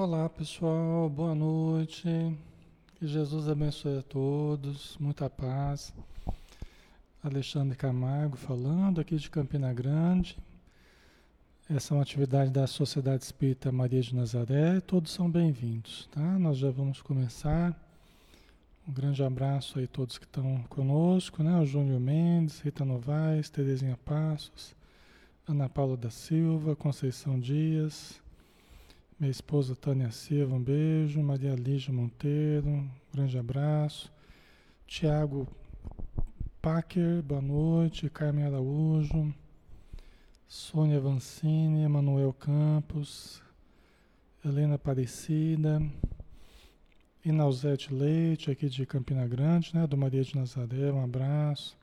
Olá pessoal, boa noite. Que Jesus abençoe a todos, muita paz. Alexandre Camargo falando aqui de Campina Grande. Essa é uma atividade da Sociedade Espírita Maria de Nazaré. Todos são bem-vindos, tá? Nós já vamos começar. Um grande abraço aí a todos que estão conosco, né? O Júnior Mendes, Rita Novaes, Terezinha Passos, Ana Paula da Silva, Conceição Dias, minha esposa Tânia Silva, um beijo. Maria Lígia Monteiro, um grande abraço. Tiago Packer, boa noite. Carmen Araújo. Sônia Vancini, Emanuel Campos. Helena Aparecida. Inauzete Leite, aqui de Campina Grande, né? Do Maria de Nazaré, um abraço.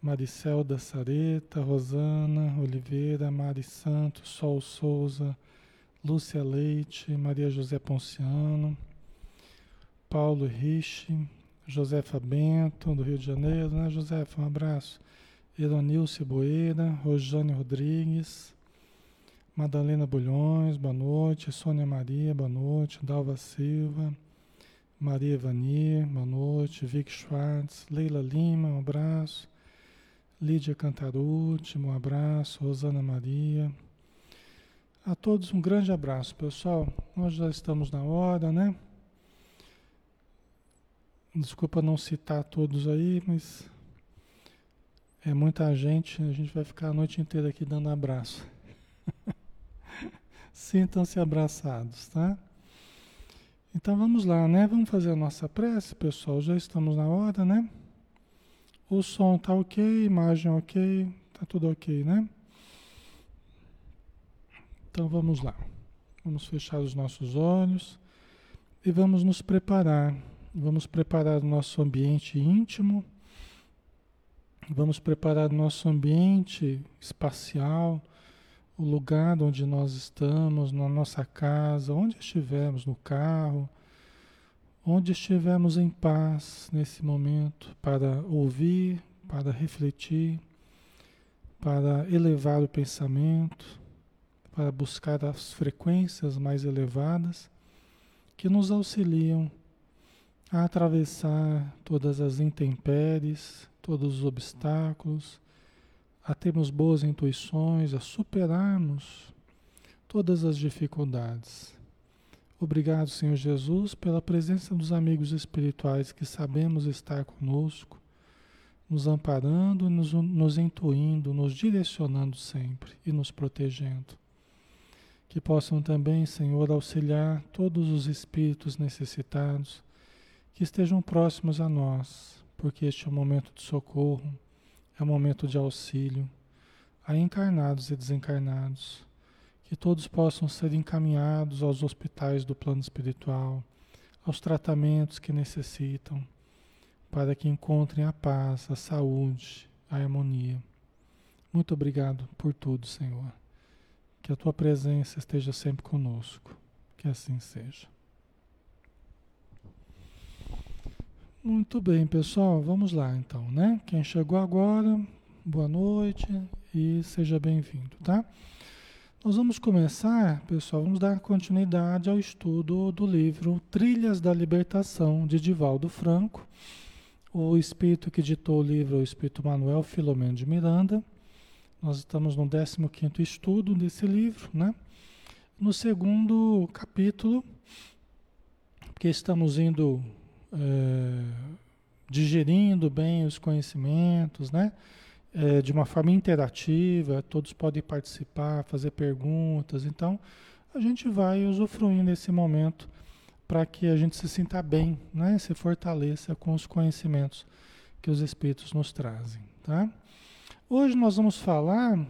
Maricelda Sareta, Rosana Oliveira, Mari Santos, Sol Souza. Lúcia Leite, Maria José Ponciano, Paulo Rich, Josefa Bento, do Rio de Janeiro, né, Josefa? Um abraço. Eronilce Boeira, Rojane Rodrigues, Madalena Bulhões, boa noite. Sônia Maria, boa noite. Dalva Silva, Maria Vanir, boa noite. Vic Schwartz, Leila Lima, um abraço. Lídia Cantarucci, um abraço. Rosana Maria, a todos um grande abraço, pessoal. Nós já estamos na hora, né? Desculpa não citar todos aí, mas é muita gente, a gente vai ficar a noite inteira aqui dando abraço. Sintam-se abraçados, tá? Então vamos lá, né? Vamos fazer a nossa prece, pessoal. Já estamos na hora, né? O som tá ok, imagem ok, tá tudo ok, né? Então vamos lá. Vamos fechar os nossos olhos e vamos nos preparar. Vamos preparar o nosso ambiente íntimo. Vamos preparar o nosso ambiente espacial, o lugar onde nós estamos, na nossa casa, onde estivermos, no carro, onde estivermos em paz nesse momento, para ouvir, para refletir, para elevar o pensamento para buscar as frequências mais elevadas que nos auxiliam a atravessar todas as intempéries, todos os obstáculos, a termos boas intuições, a superarmos todas as dificuldades. Obrigado, Senhor Jesus, pela presença dos amigos espirituais que sabemos estar conosco, nos amparando, nos, nos intuindo, nos direcionando sempre e nos protegendo que possam também, Senhor, auxiliar todos os espíritos necessitados que estejam próximos a nós, porque este é um momento de socorro, é um momento de auxílio a encarnados e desencarnados, que todos possam ser encaminhados aos hospitais do plano espiritual, aos tratamentos que necessitam, para que encontrem a paz, a saúde, a harmonia. Muito obrigado por tudo, Senhor. Que a tua presença esteja sempre conosco. Que assim seja. Muito bem, pessoal. Vamos lá então, né? Quem chegou agora, boa noite e seja bem-vindo, tá? Nós vamos começar, pessoal, vamos dar continuidade ao estudo do livro Trilhas da Libertação, de Divaldo Franco. O espírito que ditou o livro é o espírito Manuel Filomeno de Miranda. Nós estamos no 15 estudo desse livro, né? No segundo capítulo, porque estamos indo é, digerindo bem os conhecimentos, né? É, de uma forma interativa, todos podem participar, fazer perguntas. Então, a gente vai usufruindo desse momento para que a gente se sinta bem, né? Se fortaleça com os conhecimentos que os Espíritos nos trazem, tá? Hoje nós vamos falar,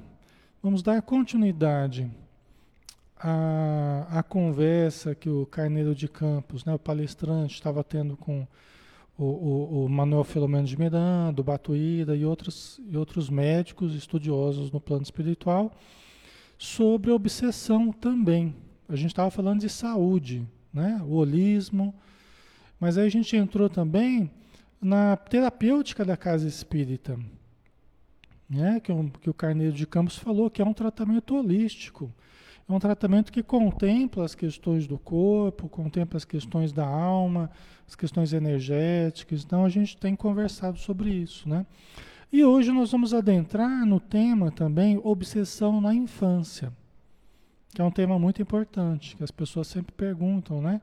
vamos dar continuidade à, à conversa que o Carneiro de Campos, né, o palestrante, estava tendo com o, o, o, Manuel Filomeno de Miranda, o Batuíra e outros, e outros médicos estudiosos no plano espiritual, sobre obsessão também. A gente estava falando de saúde, né, o holismo, mas aí a gente entrou também na terapêutica da casa espírita né? que, um, que o Carneiro de Campos falou, que é um tratamento holístico. É um tratamento que contempla as questões do corpo, contempla as questões da alma, as questões energéticas. Então a gente tem conversado sobre isso, né? E hoje nós vamos adentrar no tema também obsessão na infância, que é um tema muito importante, que as pessoas sempre perguntam, né?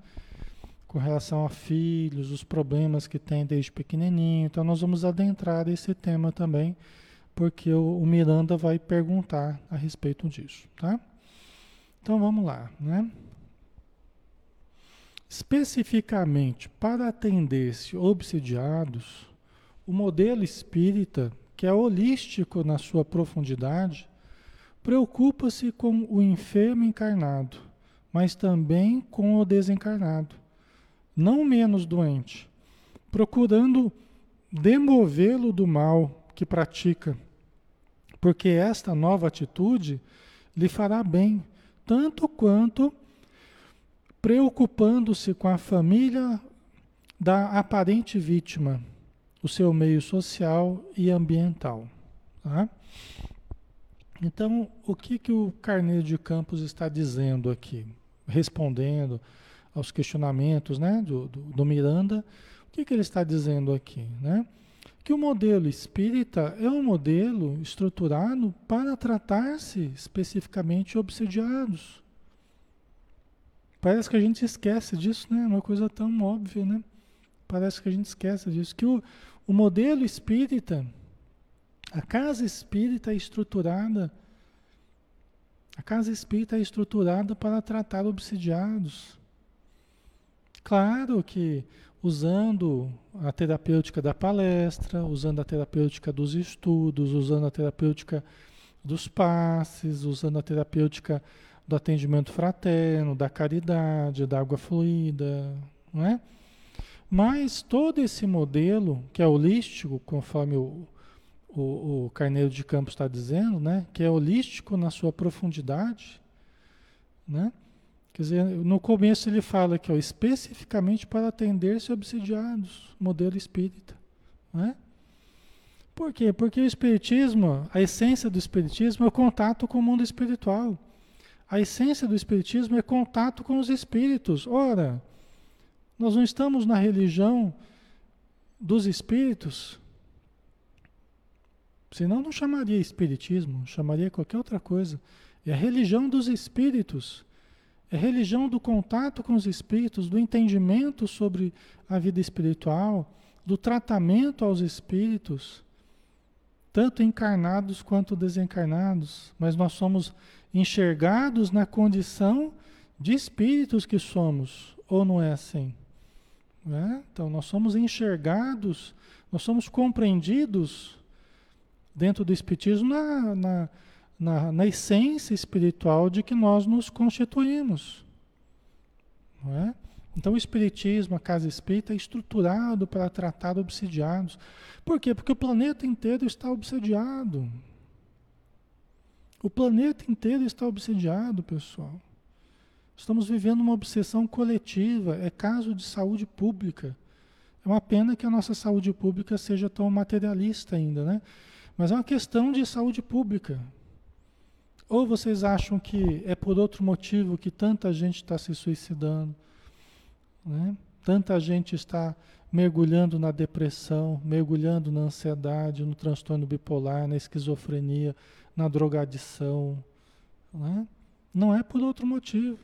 Com relação a filhos, os problemas que tem desde pequenininho. Então nós vamos adentrar esse tema também, porque o, Miranda vai perguntar a respeito disso, tá? Então vamos lá, né? Especificamente para atender-se obsidiados, o modelo espírita, que é holístico na sua profundidade, preocupa-se com o enfermo encarnado, mas também com o desencarnado, não menos doente, procurando demovê-lo do mal que pratica, porque esta nova atitude lhe fará bem tanto quanto preocupando-se com a família da aparente vítima, o seu meio social e ambiental. Tá? Então, o que, que o Carneiro de Campos está dizendo aqui? Respondendo aos questionamentos né, do, do, do Miranda, o que, que ele está dizendo aqui? Né? Que o modelo espírita é um modelo estruturado para tratar-se especificamente obsediados. Parece que a gente esquece disso, né? É uma coisa tão óbvia, né? Parece que a gente esquece disso. Que o, o modelo espírita, a casa espírita é estruturada, a casa espírita é estruturada para tratar obsidiados. Claro que usando a terapêutica da palestra, usando a terapêutica dos estudos, usando a terapêutica dos passes, usando a terapêutica do atendimento fraterno, da caridade, da água fluida, não é? Mas todo esse modelo, que é holístico, conforme o, o, o Carneiro de Campos está dizendo, né? que é holístico na sua profundidade, né? Quer dizer, no começo ele fala que ó, especificamente para atender-se obsidiados, modelo espírita. Né? Por quê? Porque o espiritismo, a essência do espiritismo é o contato com o mundo espiritual. A essência do espiritismo é contato com os espíritos. Ora, nós não estamos na religião dos espíritos. Senão não chamaria espiritismo, chamaria qualquer outra coisa. É a religião dos espíritos. É religião do contato com os espíritos, do entendimento sobre a vida espiritual, do tratamento aos espíritos, tanto encarnados quanto desencarnados. Mas nós somos enxergados na condição de espíritos que somos, ou não é assim? É? Então, nós somos enxergados, nós somos compreendidos dentro do Espiritismo na, na na, na essência espiritual de que nós nos constituímos. Não é? Então o Espiritismo, a casa espírita, é estruturado para tratar obsidiados. Por quê? Porque o planeta inteiro está obsidiado. O planeta inteiro está obsidiado, pessoal. Estamos vivendo uma obsessão coletiva, é caso de saúde pública. É uma pena que a nossa saúde pública seja tão materialista ainda, né? Mas é uma questão de saúde pública. Ou vocês acham que é por outro motivo que tanta gente está se suicidando? Né? Tanta gente está mergulhando na depressão, mergulhando na ansiedade, no transtorno bipolar, na esquizofrenia, na drogadição. Né? Não é por outro motivo.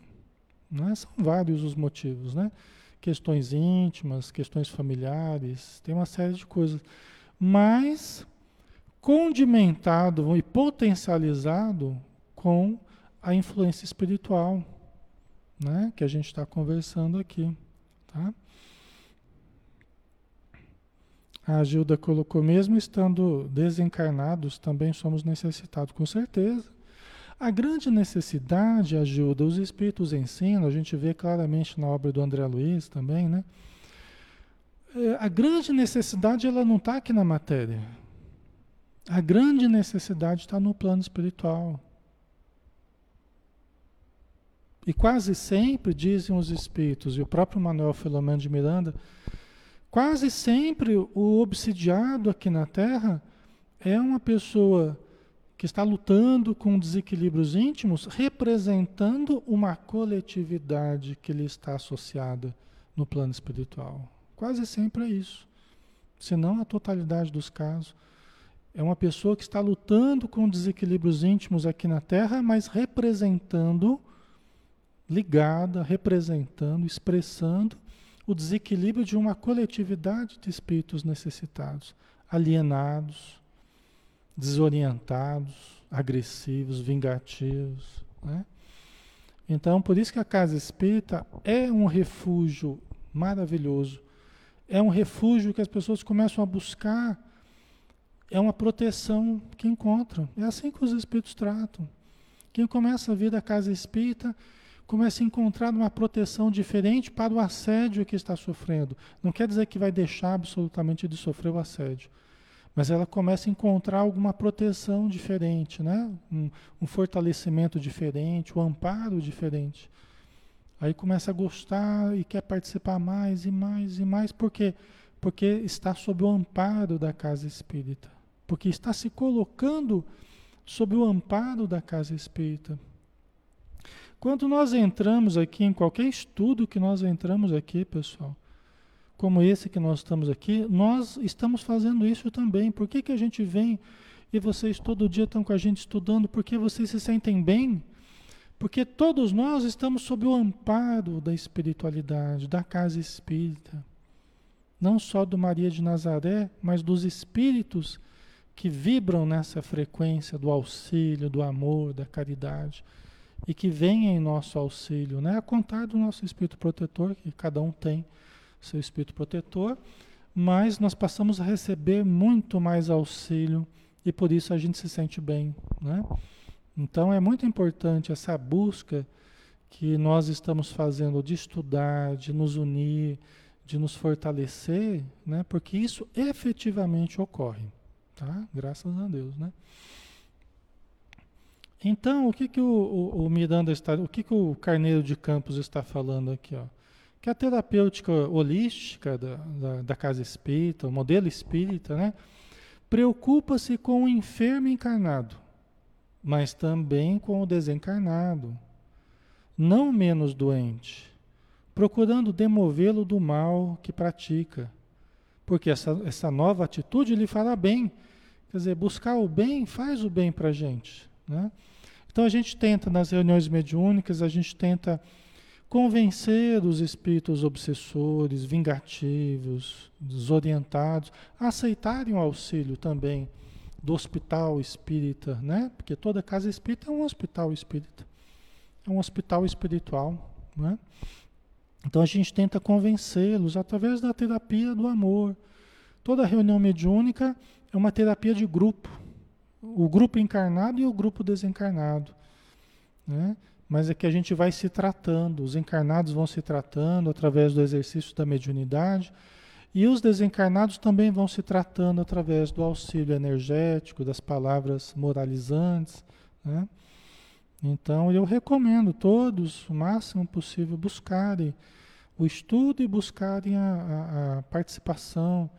Né? São vários os motivos. Né? Questões íntimas, questões familiares, tem uma série de coisas. Mas condimentado e potencializado com a influência espiritual, né, que a gente está conversando aqui, tá? A Gilda colocou, mesmo estando desencarnados, também somos necessitados, com certeza. A grande necessidade, a Gilda, os espíritos ensinam, a gente vê claramente na obra do André Luiz também, né? É, a grande necessidade, ela não está aqui na matéria. A grande necessidade está no plano espiritual. E quase sempre, dizem os espíritos, e o próprio Manuel Filomeno de Miranda, quase sempre o obsidiado aqui na Terra é uma pessoa que está lutando com desequilíbrios íntimos, representando uma coletividade que lhe está associada no plano espiritual. Quase sempre é isso. Se não a totalidade dos casos. É uma pessoa que está lutando com desequilíbrios íntimos aqui na Terra, mas representando, ligada, representando, expressando o desequilíbrio de uma coletividade de espíritos necessitados, alienados, desorientados, agressivos, vingativos. Né? Então, por isso que a casa espírita é um refúgio maravilhoso. É um refúgio que as pessoas começam a buscar. É uma proteção que encontram. É assim que os espíritos tratam. Quem começa a vir da casa espírita começa a encontrar uma proteção diferente para o assédio que está sofrendo. Não quer dizer que vai deixar absolutamente de sofrer o assédio mas ela começa a encontrar alguma proteção diferente, né? um, um fortalecimento diferente, um amparo diferente. Aí começa a gostar e quer participar mais e mais e mais, por quê? Porque está sob o amparo da casa espírita. Porque está se colocando sob o amparo da casa espírita. Quando nós entramos aqui, em qualquer estudo que nós entramos aqui, pessoal, como esse que nós estamos aqui, nós estamos fazendo isso também. Por que, que a gente vem e vocês todo dia estão com a gente estudando? Porque vocês se sentem bem? Porque todos nós estamos sob o amparo da espiritualidade, da casa espírita. Não só do Maria de Nazaré, mas dos espíritos que vibram nessa frequência do auxílio, do amor, da caridade e que vêm em nosso auxílio, né? A contar do nosso espírito protetor que cada um tem seu espírito protetor, mas nós passamos a receber muito mais auxílio e por isso a gente se sente bem, né? Então é muito importante essa busca que nós estamos fazendo de estudar, de nos unir, de nos fortalecer, né? Porque isso efetivamente ocorre, tá? Graças a Deus, né? Então, o que que o, o, o Miranda está, o que que o Carneiro de Campos está falando aqui, ó? que a terapêutica holística da, da, da casa espírita, o modelo espírita, né, preocupa-se com o enfermo encarnado, mas também com o desencarnado, não menos doente, procurando demovê-lo do mal que pratica, porque essa, essa nova atitude lhe fará bem. Quer dizer, buscar o bem faz o bem para a gente. Né? Então a gente tenta, nas reuniões mediúnicas, a gente tenta convencer os espíritos obsessores, vingativos, desorientados, a aceitarem o auxílio também do hospital espírita, né? Porque toda casa espírita é um hospital espírita, é um hospital espiritual, né? Então a gente tenta convencê-los através da terapia do amor. Toda reunião mediúnica é uma terapia de grupo, o grupo encarnado e o grupo desencarnado, né? mas é que a gente vai se tratando, os encarnados vão se tratando através do exercício da mediunidade, e os desencarnados também vão se tratando através do auxílio energético, das palavras moralizantes. Né? Então eu recomendo todos, o máximo possível, buscarem o estudo e buscarem a, a, a participação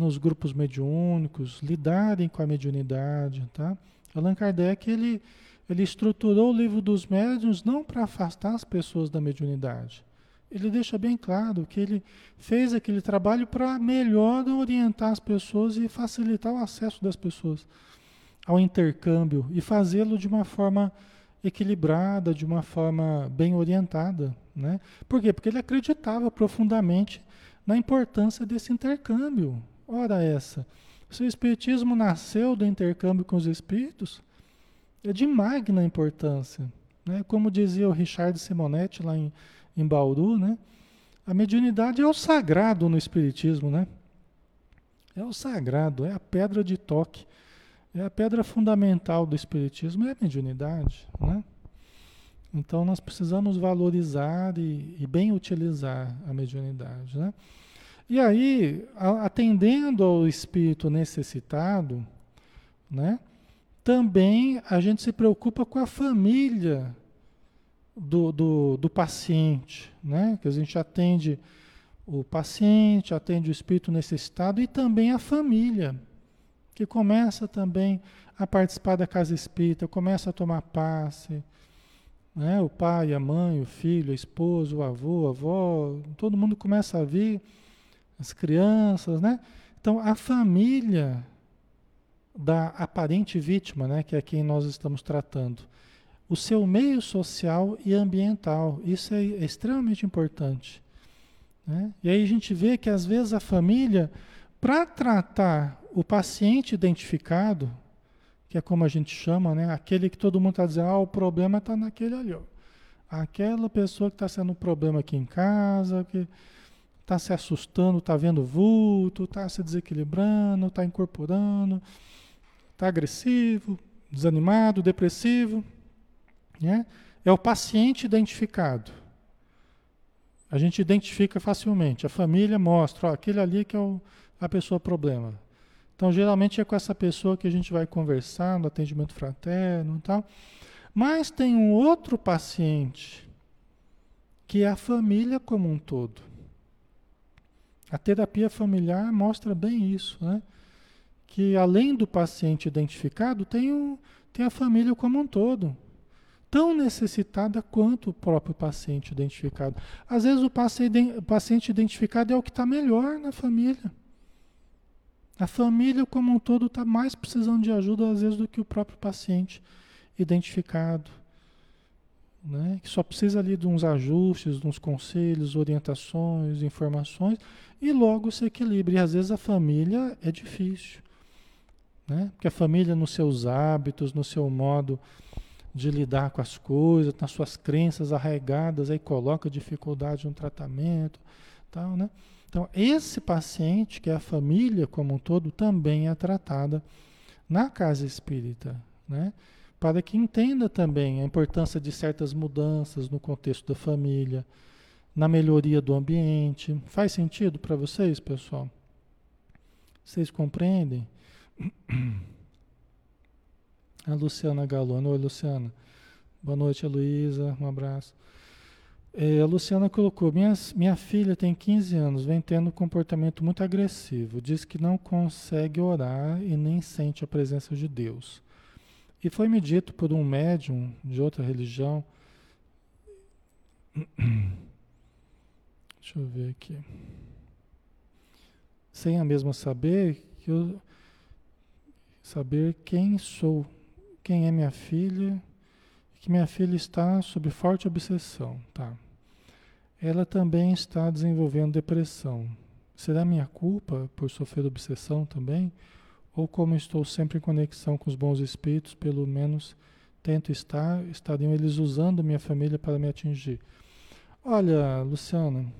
nos grupos mediúnicos, lidarem com a mediunidade. Tá? Allan Kardec, ele ele estruturou o livro dos médiuns não para afastar as pessoas da mediunidade. Ele deixa bem claro que ele fez aquele trabalho para melhor orientar as pessoas e facilitar o acesso das pessoas ao intercâmbio e fazê-lo de uma forma equilibrada, de uma forma bem orientada. Né? Por quê? Porque ele acreditava profundamente na importância desse intercâmbio. Ora essa, se o Espiritismo nasceu do intercâmbio com os espíritos, é de magna importância. Né? Como dizia o Richard Simonetti lá em, em Bauru, né? a mediunidade é o sagrado no Espiritismo. Né? É o sagrado, é a pedra de toque. É a pedra fundamental do Espiritismo, é a mediunidade. Né? Então nós precisamos valorizar e, e bem utilizar a mediunidade. Né? E aí, atendendo ao espírito necessitado, né? também a gente se preocupa com a família do, do, do paciente, né? Que a gente atende o paciente, atende o espírito necessitado e também a família. que começa também a participar da casa espírita, começa a tomar passe, né? o pai, a mãe, o filho, a esposa, o avô, a avó, todo mundo começa a vir, as crianças, né? Então a família da aparente vítima, né, que é quem nós estamos tratando, o seu meio social e ambiental, isso é, é extremamente importante. Né? E aí a gente vê que às vezes a família, para tratar o paciente identificado, que é como a gente chama, né? aquele que todo mundo está dizendo, ah, o problema está naquele ali. Ó. Aquela pessoa que está sendo um problema aqui em casa, que está se assustando, está vendo vulto, está se desequilibrando, está incorporando, está agressivo, desanimado, depressivo. Né? É o paciente identificado. A gente identifica facilmente. A família mostra, ó, aquele ali que é o, a pessoa problema. Então, geralmente é com essa pessoa que a gente vai conversar no atendimento fraterno e tal. Mas tem um outro paciente, que é a família como um todo. A terapia familiar mostra bem isso, né? Que além do paciente identificado, tem, um, tem a família como um todo. Tão necessitada quanto o próprio paciente identificado. Às vezes o paciente identificado é o que está melhor na família. A família como um todo está mais precisando de ajuda, às vezes, do que o próprio paciente identificado. Né? Que só precisa ali de uns ajustes, de uns conselhos, orientações, informações, e logo se equilibra. E às vezes a família é difícil. Né? Porque a família, nos seus hábitos, no seu modo de lidar com as coisas, nas suas crenças arraigadas, aí coloca dificuldade no tratamento, tal, né? Então, esse paciente, que é a família como um todo, também é tratada na casa espírita, né? Para que entenda também a importância de certas mudanças no contexto da família, na melhoria do ambiente. Faz sentido para vocês, pessoal? Vocês compreendem? A Luciana Galona. Oi, Luciana. Boa noite, Luísa. Um abraço. É, a Luciana colocou: minha, minha filha tem 15 anos, vem tendo um comportamento muito agressivo. Diz que não consegue orar e nem sente a presença de Deus. E foi me dito por um médium de outra religião. Deixa eu ver aqui. Sem a mesma saber que eu saber quem sou, quem é minha filha que minha filha está sob forte obsessão, tá? Ela também está desenvolvendo depressão. Será minha culpa por sofrer obsessão também? Ou como estou sempre em conexão com os bons espíritos, pelo menos tento estar, estariam eles usando minha família para me atingir? Olha, Luciana,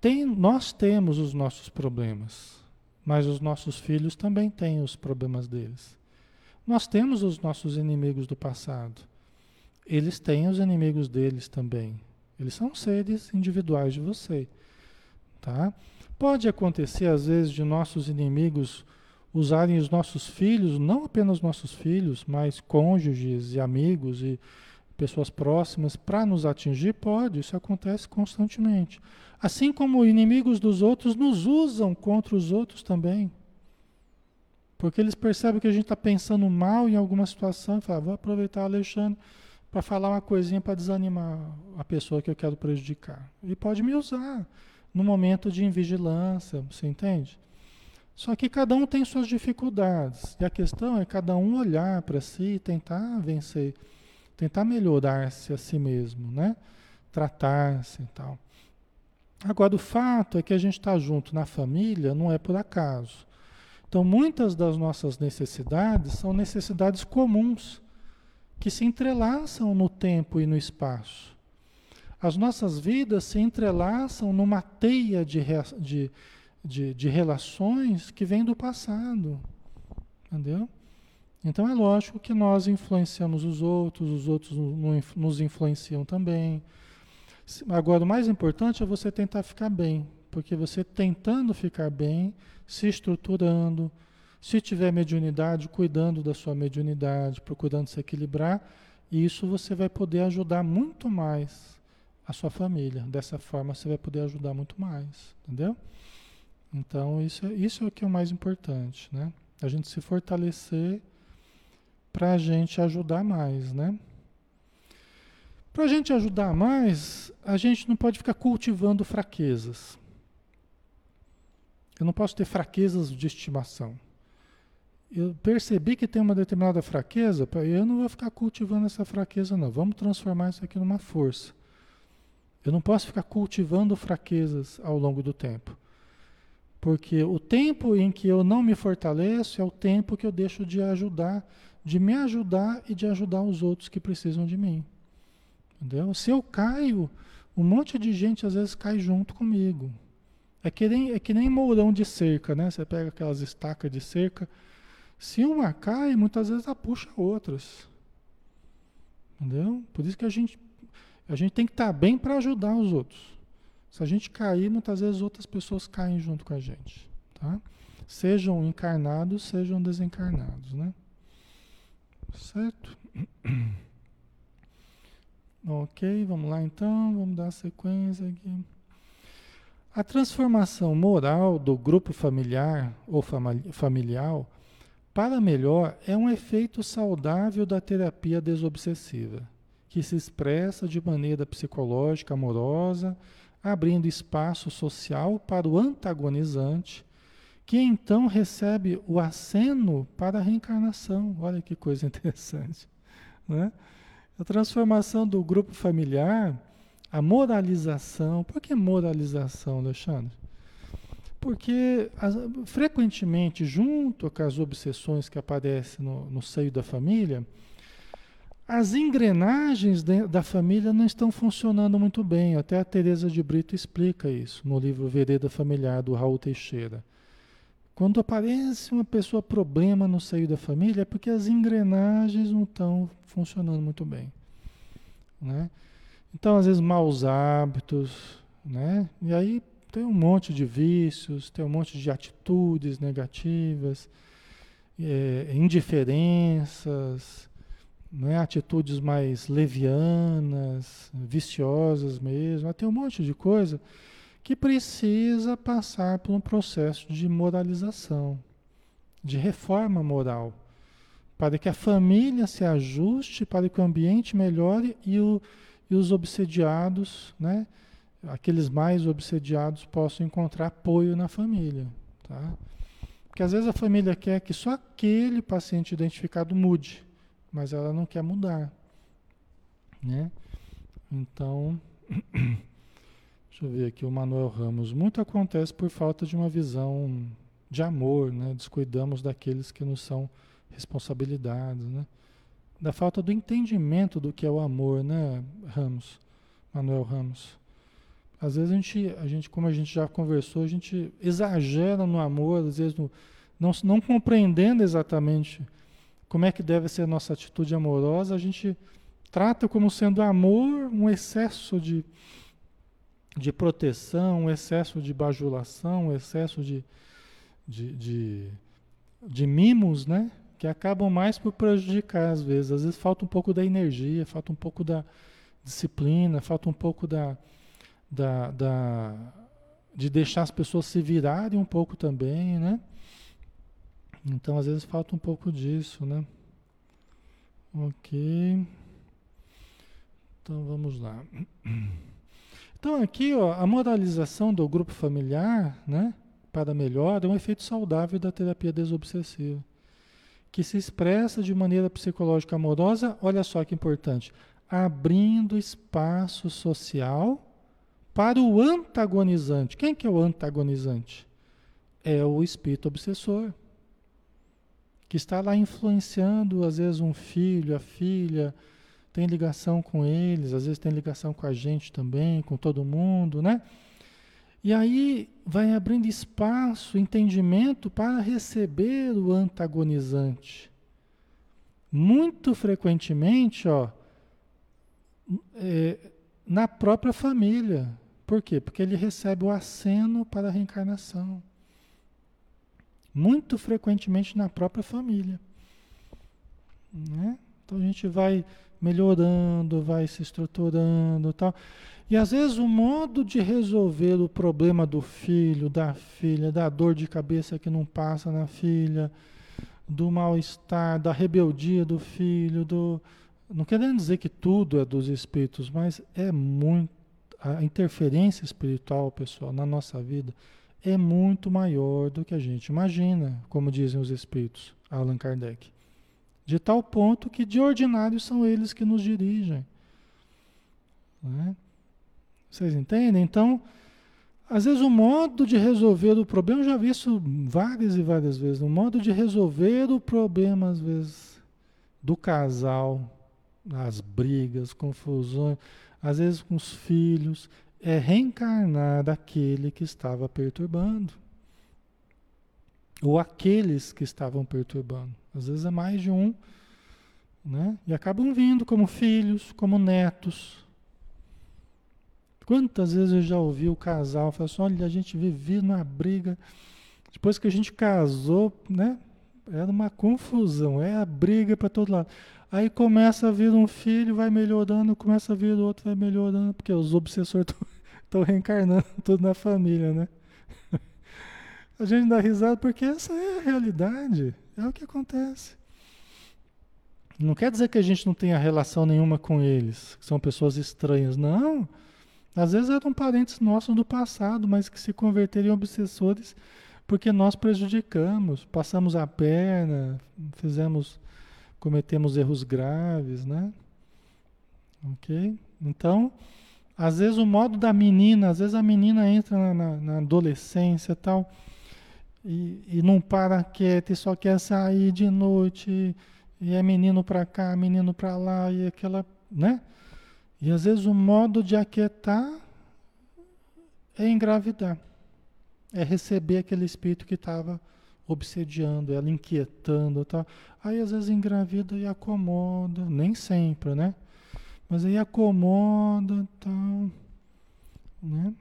tem, nós temos os nossos problemas, mas os nossos filhos também têm os problemas deles. Nós temos os nossos inimigos do passado. Eles têm os inimigos deles também. Eles são seres individuais de você. Tá? Pode acontecer, às vezes, de nossos inimigos usarem os nossos filhos, não apenas nossos filhos, mas cônjuges e amigos e pessoas próximas para nos atingir? Pode, isso acontece constantemente. Assim como inimigos dos outros nos usam contra os outros também. Porque eles percebem que a gente está pensando mal em alguma situação e falam, vou aproveitar Alexandre para falar uma coisinha para desanimar a pessoa que eu quero prejudicar. E pode me usar no momento de invigilância, você entende? Só que cada um tem suas dificuldades. E a questão é cada um olhar para si e tentar vencer, tentar melhorar-se a si mesmo, né? Tratar-se e tal. Agora, o fato é que a gente está junto na família não é por acaso. Então, muitas das nossas necessidades são necessidades comuns, que se entrelaçam no tempo e no espaço. As nossas vidas se entrelaçam numa teia de, de, de, de relações que vem do passado. Entendeu? Então é lógico que nós influenciamos os outros, os outros nos influenciam também. Agora, o mais importante é você tentar ficar bem, porque você tentando ficar bem, se estruturando, se tiver mediunidade, cuidando da sua mediunidade, procurando se equilibrar, isso você vai poder ajudar muito mais a sua família. Dessa forma você vai poder ajudar muito mais, entendeu? Então, isso, é, isso é o que é o mais importante, né? A gente se fortalecer para a gente ajudar mais, né? Para a gente ajudar mais, a gente não pode ficar cultivando fraquezas. Eu não posso ter fraquezas de estimação. Eu percebi que tem uma determinada fraqueza, eu não vou ficar cultivando essa fraqueza, não. Vamos transformar isso aqui numa força. Eu não posso ficar cultivando fraquezas ao longo do tempo. Porque o tempo em que eu não me fortaleço é o tempo que eu deixo de ajudar, de me ajudar e de ajudar os outros que precisam de mim. Entendeu? Se eu caio, um monte de gente às vezes cai junto comigo. É que nem, é que nem mourão de cerca, né? Você pega aquelas estacas de cerca. Se uma cai, muitas vezes ela puxa outras. Entendeu? Por isso que a gente, a gente tem que estar bem para ajudar os outros. Se a gente cair, muitas vezes outras pessoas caem junto com a gente. Tá? Sejam encarnados, sejam desencarnados, né? Certo? Ok, vamos lá então, vamos dar sequência aqui. A transformação moral do grupo familiar ou familiar para melhor é um efeito saudável da terapia desobsessiva, que se expressa de maneira psicológica amorosa, abrindo espaço social para o antagonizante, que então recebe o aceno para a reencarnação. Olha que coisa interessante. Né? A transformação do grupo familiar, a moralização. Por que moralização, Alexandre? Porque as, frequentemente, junto com as obsessões que aparecem no, no seio da família, as engrenagens de, da família não estão funcionando muito bem. Até a Teresa de Brito explica isso no livro Vereda Familiar do Raul Teixeira. Quando aparece uma pessoa problema no seio da família, é porque as engrenagens não estão funcionando muito bem. Né? Então, às vezes, maus hábitos, né? E aí tem um monte de vícios, tem um monte de atitudes negativas, é, indiferenças, né? atitudes mais levianas, viciosas mesmo, tem um monte de coisa que precisa passar por um processo de moralização, de reforma moral, para que a família se ajuste, para que o ambiente melhore e, o, e os obsediados, né, aqueles mais obsediados, possam encontrar apoio na família. Tá? Porque às vezes a família quer que só aquele paciente identificado mude, mas ela não quer mudar. Né? Então. Deixa eu ver aqui o Manuel Ramos. Muito acontece por falta de uma visão de amor, né? Descuidamos daqueles que nos são responsabilidades, né? Da falta do entendimento do que é o amor, né, Ramos? Manuel Ramos. Às vezes a gente, a gente, como a gente já conversou, a gente exagera no amor, às vezes no, não, não compreendendo exatamente como é que deve ser a nossa atitude amorosa, a gente trata como sendo amor um excesso de de proteção, um excesso de bajulação, um excesso de, de, de, de, mimos, né? Que acabam mais por prejudicar às vezes. Às vezes falta um pouco da energia, falta um pouco da disciplina, falta um pouco da, da, da de deixar as pessoas se virarem um pouco também, né? Então às vezes falta um pouco disso, né? Ok. Então vamos lá. Então aqui ó, a moralização do grupo familiar, né, para melhor, é um efeito saudável da terapia desobsessiva, que se expressa de maneira psicológica amorosa, olha só que importante, abrindo espaço social para o antagonizante. Quem que é o antagonizante? É o espírito obsessor, que está lá influenciando às vezes um filho, a filha, tem ligação com eles, às vezes tem ligação com a gente também, com todo mundo, né? E aí vai abrindo espaço, entendimento para receber o antagonizante. Muito frequentemente, ó, é, na própria família. Por quê? Porque ele recebe o aceno para a reencarnação. Muito frequentemente na própria família. Né? Então a gente vai melhorando, vai se estruturando tal. E às vezes o modo de resolver o problema do filho, da filha, da dor de cabeça que não passa na filha, do mal-estar, da rebeldia do filho, do. Não querendo dizer que tudo é dos espíritos, mas é muito. A interferência espiritual, pessoal, na nossa vida é muito maior do que a gente imagina, como dizem os espíritos, Allan Kardec. De tal ponto que de ordinário são eles que nos dirigem. Né? Vocês entendem? Então, às vezes o modo de resolver o problema, eu já vi isso várias e várias vezes, o modo de resolver o problema, às vezes, do casal, as brigas, confusões, às vezes com os filhos, é reencarnar daquele que estava perturbando. Ou aqueles que estavam perturbando. Às vezes é mais de um, né? E acabam vindo como filhos, como netos, Quantas vezes eu já ouvi o casal falar assim, olha, a gente vivia numa briga, depois que a gente casou, né? Era uma confusão, é a briga para todo lado. Aí começa a vir um filho, vai melhorando, começa a vir outro, vai melhorando, porque os obsessores estão reencarnando tudo na família, né? A gente dá risada porque essa é a realidade, é o que acontece. Não quer dizer que a gente não tenha relação nenhuma com eles, que são pessoas estranhas, não. Às vezes eram parentes nossos do passado, mas que se converteram em obsessores porque nós prejudicamos, passamos a perna, fizemos, cometemos erros graves, né? Ok? Então, às vezes o modo da menina, às vezes a menina entra na, na, na adolescência tal, e, e não para quieta e só quer sair de noite, e é menino para cá, menino para lá, e aquela, né? E às vezes o modo de aquietar é engravidar. É receber aquele espírito que estava obsediando ela, inquietando tal. Aí às vezes engravida e acomoda, nem sempre, né? Mas aí acomoda tal, né?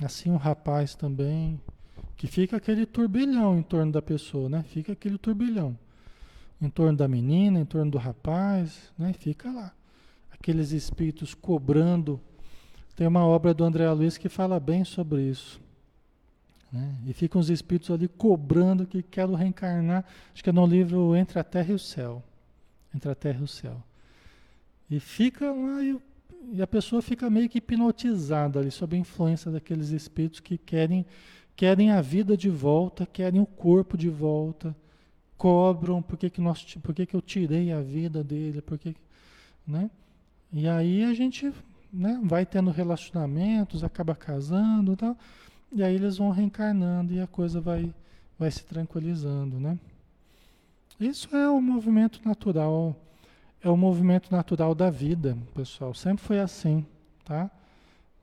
Assim um rapaz também, que fica aquele turbilhão em torno da pessoa, né? Fica aquele turbilhão em torno da menina, em torno do rapaz, né? Fica lá aqueles espíritos cobrando. Tem uma obra do André Luiz que fala bem sobre isso. Né? E ficam os espíritos ali cobrando que quero reencarnar. Acho que é no livro Entre a Terra e o Céu. Entre a Terra e o Céu. E fica lá e, e a pessoa fica meio que hipnotizada ali sob a influência daqueles espíritos que querem querem a vida de volta, querem o corpo de volta, cobram por que, que, nós, por que, que eu tirei a vida dele, por que, né? E aí a gente né, vai tendo relacionamentos, acaba casando e tal, e aí eles vão reencarnando e a coisa vai, vai se tranquilizando, né? Isso é o movimento natural, é o movimento natural da vida, pessoal. Sempre foi assim, tá?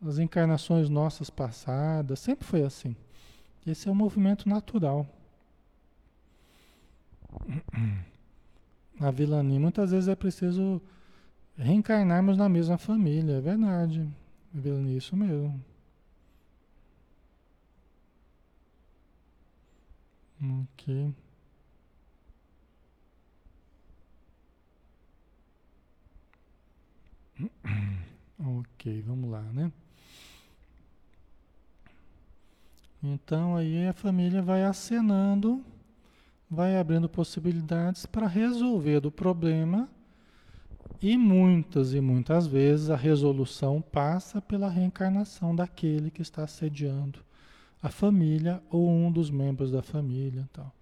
As encarnações nossas passadas, sempre foi assim. Esse é o movimento natural. A vilania, muitas vezes é preciso reencarnarmos na mesma família, é verdade. É isso mesmo. Ok. Ok, vamos lá, né? Então aí a família vai acenando, vai abrindo possibilidades para resolver o problema e muitas e muitas vezes a resolução passa pela reencarnação daquele que está assediando a família ou um dos membros da família. Tal.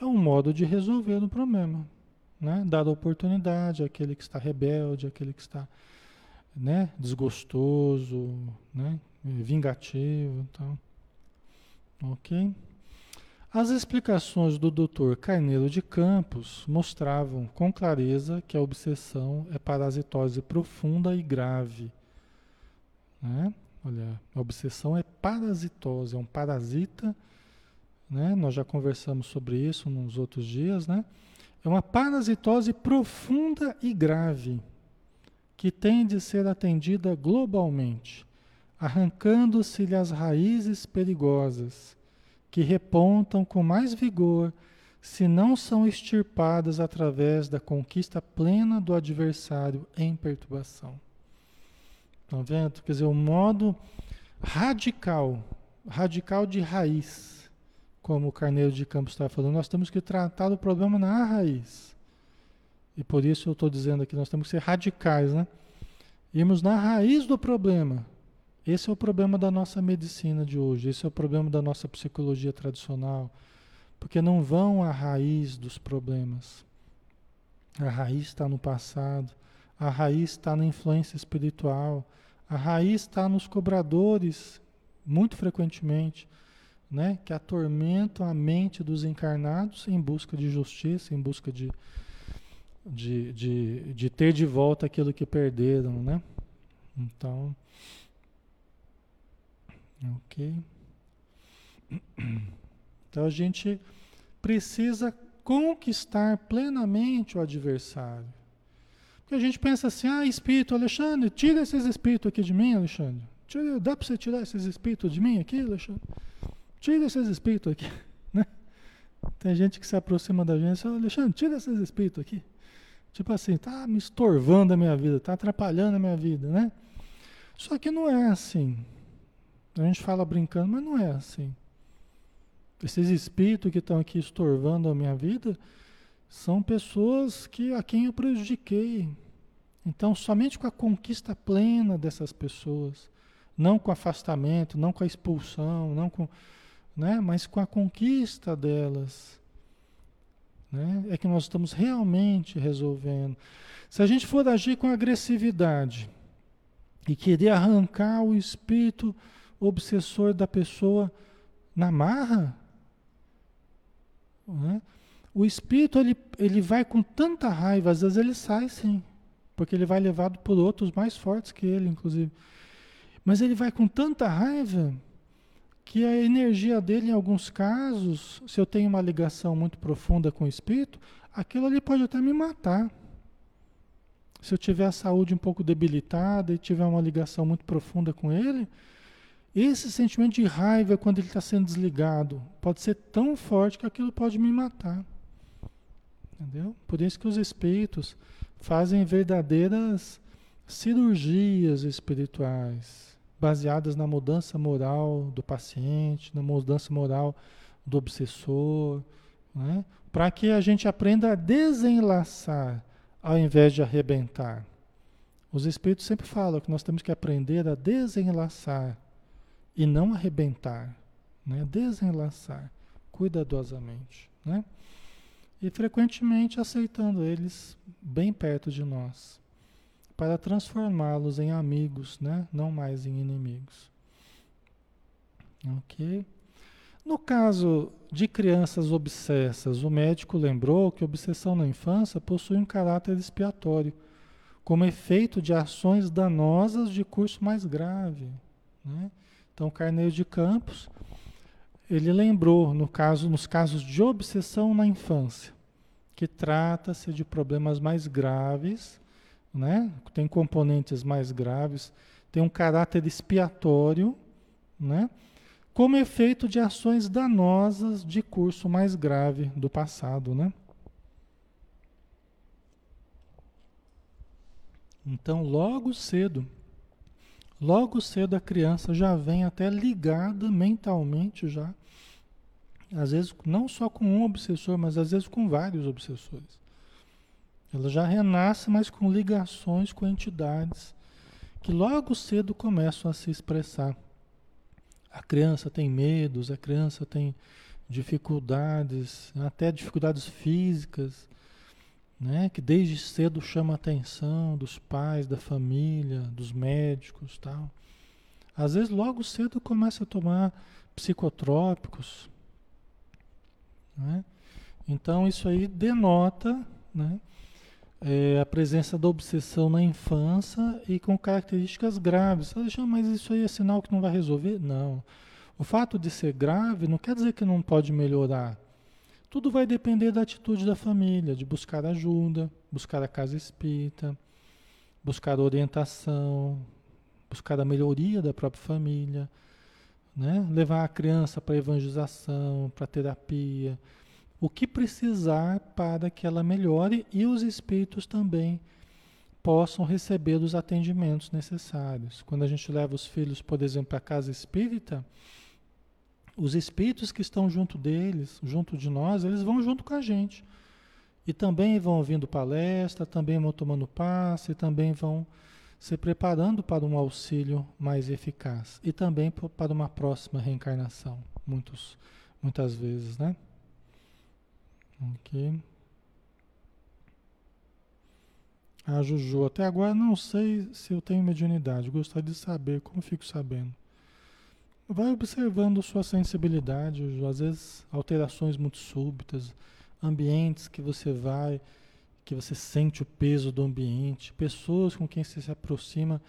É um modo de resolver o problema. Né? Dar oportunidade àquele que está rebelde, àquele que está né, desgostoso, né, vingativo. Tal. Ok? As explicações do Dr. Carneiro de Campos mostravam com clareza que a obsessão é parasitose profunda e grave. Né? Olha, a obsessão é parasitose, é um parasita. Né? Nós já conversamos sobre isso nos outros dias. Né? É uma parasitose profunda e grave que tem de ser atendida globalmente, arrancando-se-lhe as raízes perigosas que repontam com mais vigor se não são extirpadas através da conquista plena do adversário em perturbação. Estão vendo? Quer dizer, o modo radical, radical de raiz, como o Carneiro de Campos está falando, nós temos que tratar o problema na raiz. E por isso eu estou dizendo aqui, nós temos que ser radicais, né? Irmos na raiz do problema. Esse é o problema da nossa medicina de hoje, esse é o problema da nossa psicologia tradicional, porque não vão à raiz dos problemas. A raiz está no passado, a raiz está na influência espiritual, a raiz está nos cobradores, muito frequentemente, né, que atormentam a mente dos encarnados em busca de justiça, em busca de, de, de, de ter de volta aquilo que perderam, né? Então, ok. Então a gente precisa conquistar plenamente o adversário. Porque a gente pensa assim, ah, espírito, Alexandre, tira esses espíritos aqui de mim, Alexandre. Tira, dá para você tirar esses espíritos de mim aqui, Alexandre? Tira esses espíritos aqui. Né? Tem gente que se aproxima da gente e fala, Alexandre, tira esses espíritos aqui. Tipo assim, tá me estorvando a minha vida, tá atrapalhando a minha vida, né? Só que não é assim. A gente fala brincando, mas não é assim. Esses espíritos que estão aqui estorvando a minha vida são pessoas que a quem eu prejudiquei. Então, somente com a conquista plena dessas pessoas, não com afastamento, não com a expulsão, não com, né, mas com a conquista delas, né? É que nós estamos realmente resolvendo. Se a gente for agir com agressividade e querer arrancar o espírito obsessor da pessoa na marra, né? o espírito ele, ele vai com tanta raiva, às vezes ele sai sim, porque ele vai levado por outros mais fortes que ele, inclusive. Mas ele vai com tanta raiva que a energia dele, em alguns casos, se eu tenho uma ligação muito profunda com o espírito, aquilo ali pode até me matar. Se eu tiver a saúde um pouco debilitada e tiver uma ligação muito profunda com ele, esse sentimento de raiva quando ele está sendo desligado pode ser tão forte que aquilo pode me matar. Entendeu? Por isso que os espíritos fazem verdadeiras cirurgias espirituais baseadas na mudança moral do paciente, na mudança moral do obsessor, né? para que a gente aprenda a desenlaçar ao invés de arrebentar. Os espíritos sempre falam que nós temos que aprender a desenlaçar e não arrebentar, né? desenlaçar cuidadosamente. Né? E frequentemente aceitando eles bem perto de nós para transformá-los em amigos, né? não mais em inimigos. Ok? No caso de crianças obsessas, o médico lembrou que a obsessão na infância possui um caráter expiatório, como efeito de ações danosas de curso mais grave. Né? Então, Carneiro de Campos, ele lembrou no caso, nos casos de obsessão na infância, que trata-se de problemas mais graves né? tem componentes mais graves, tem um caráter expiatório, né? como efeito de ações danosas de curso mais grave do passado. Né? Então, logo cedo, logo cedo a criança já vem até ligada mentalmente já, às vezes não só com um obsessor, mas às vezes com vários obsessores. Ela já renasce, mas com ligações com entidades que logo cedo começam a se expressar. A criança tem medos, a criança tem dificuldades, até dificuldades físicas, né, que desde cedo chama a atenção dos pais, da família, dos médicos, tal. Às vezes logo cedo começa a tomar psicotrópicos, né? Então isso aí denota, né, é, a presença da obsessão na infância e com características graves. mas isso aí é sinal que não vai resolver? Não. O fato de ser grave não quer dizer que não pode melhorar. Tudo vai depender da atitude da família, de buscar ajuda, buscar a casa espírita, buscar orientação, buscar a melhoria da própria família, né? levar a criança para evangelização, para terapia, o que precisar para que ela melhore e os espíritos também possam receber os atendimentos necessários. Quando a gente leva os filhos, por exemplo, para a casa espírita, os espíritos que estão junto deles, junto de nós, eles vão junto com a gente. E também vão ouvindo palestra, também vão tomando passe, também vão se preparando para um auxílio mais eficaz. E também para uma próxima reencarnação, muitos, muitas vezes, né? Ok. A ah, Juju, até agora não sei se eu tenho mediunidade. Gostaria de saber, como fico sabendo? Vai observando sua sensibilidade. Às vezes alterações muito súbitas, ambientes que você vai, que você sente o peso do ambiente, pessoas com quem você se aproxima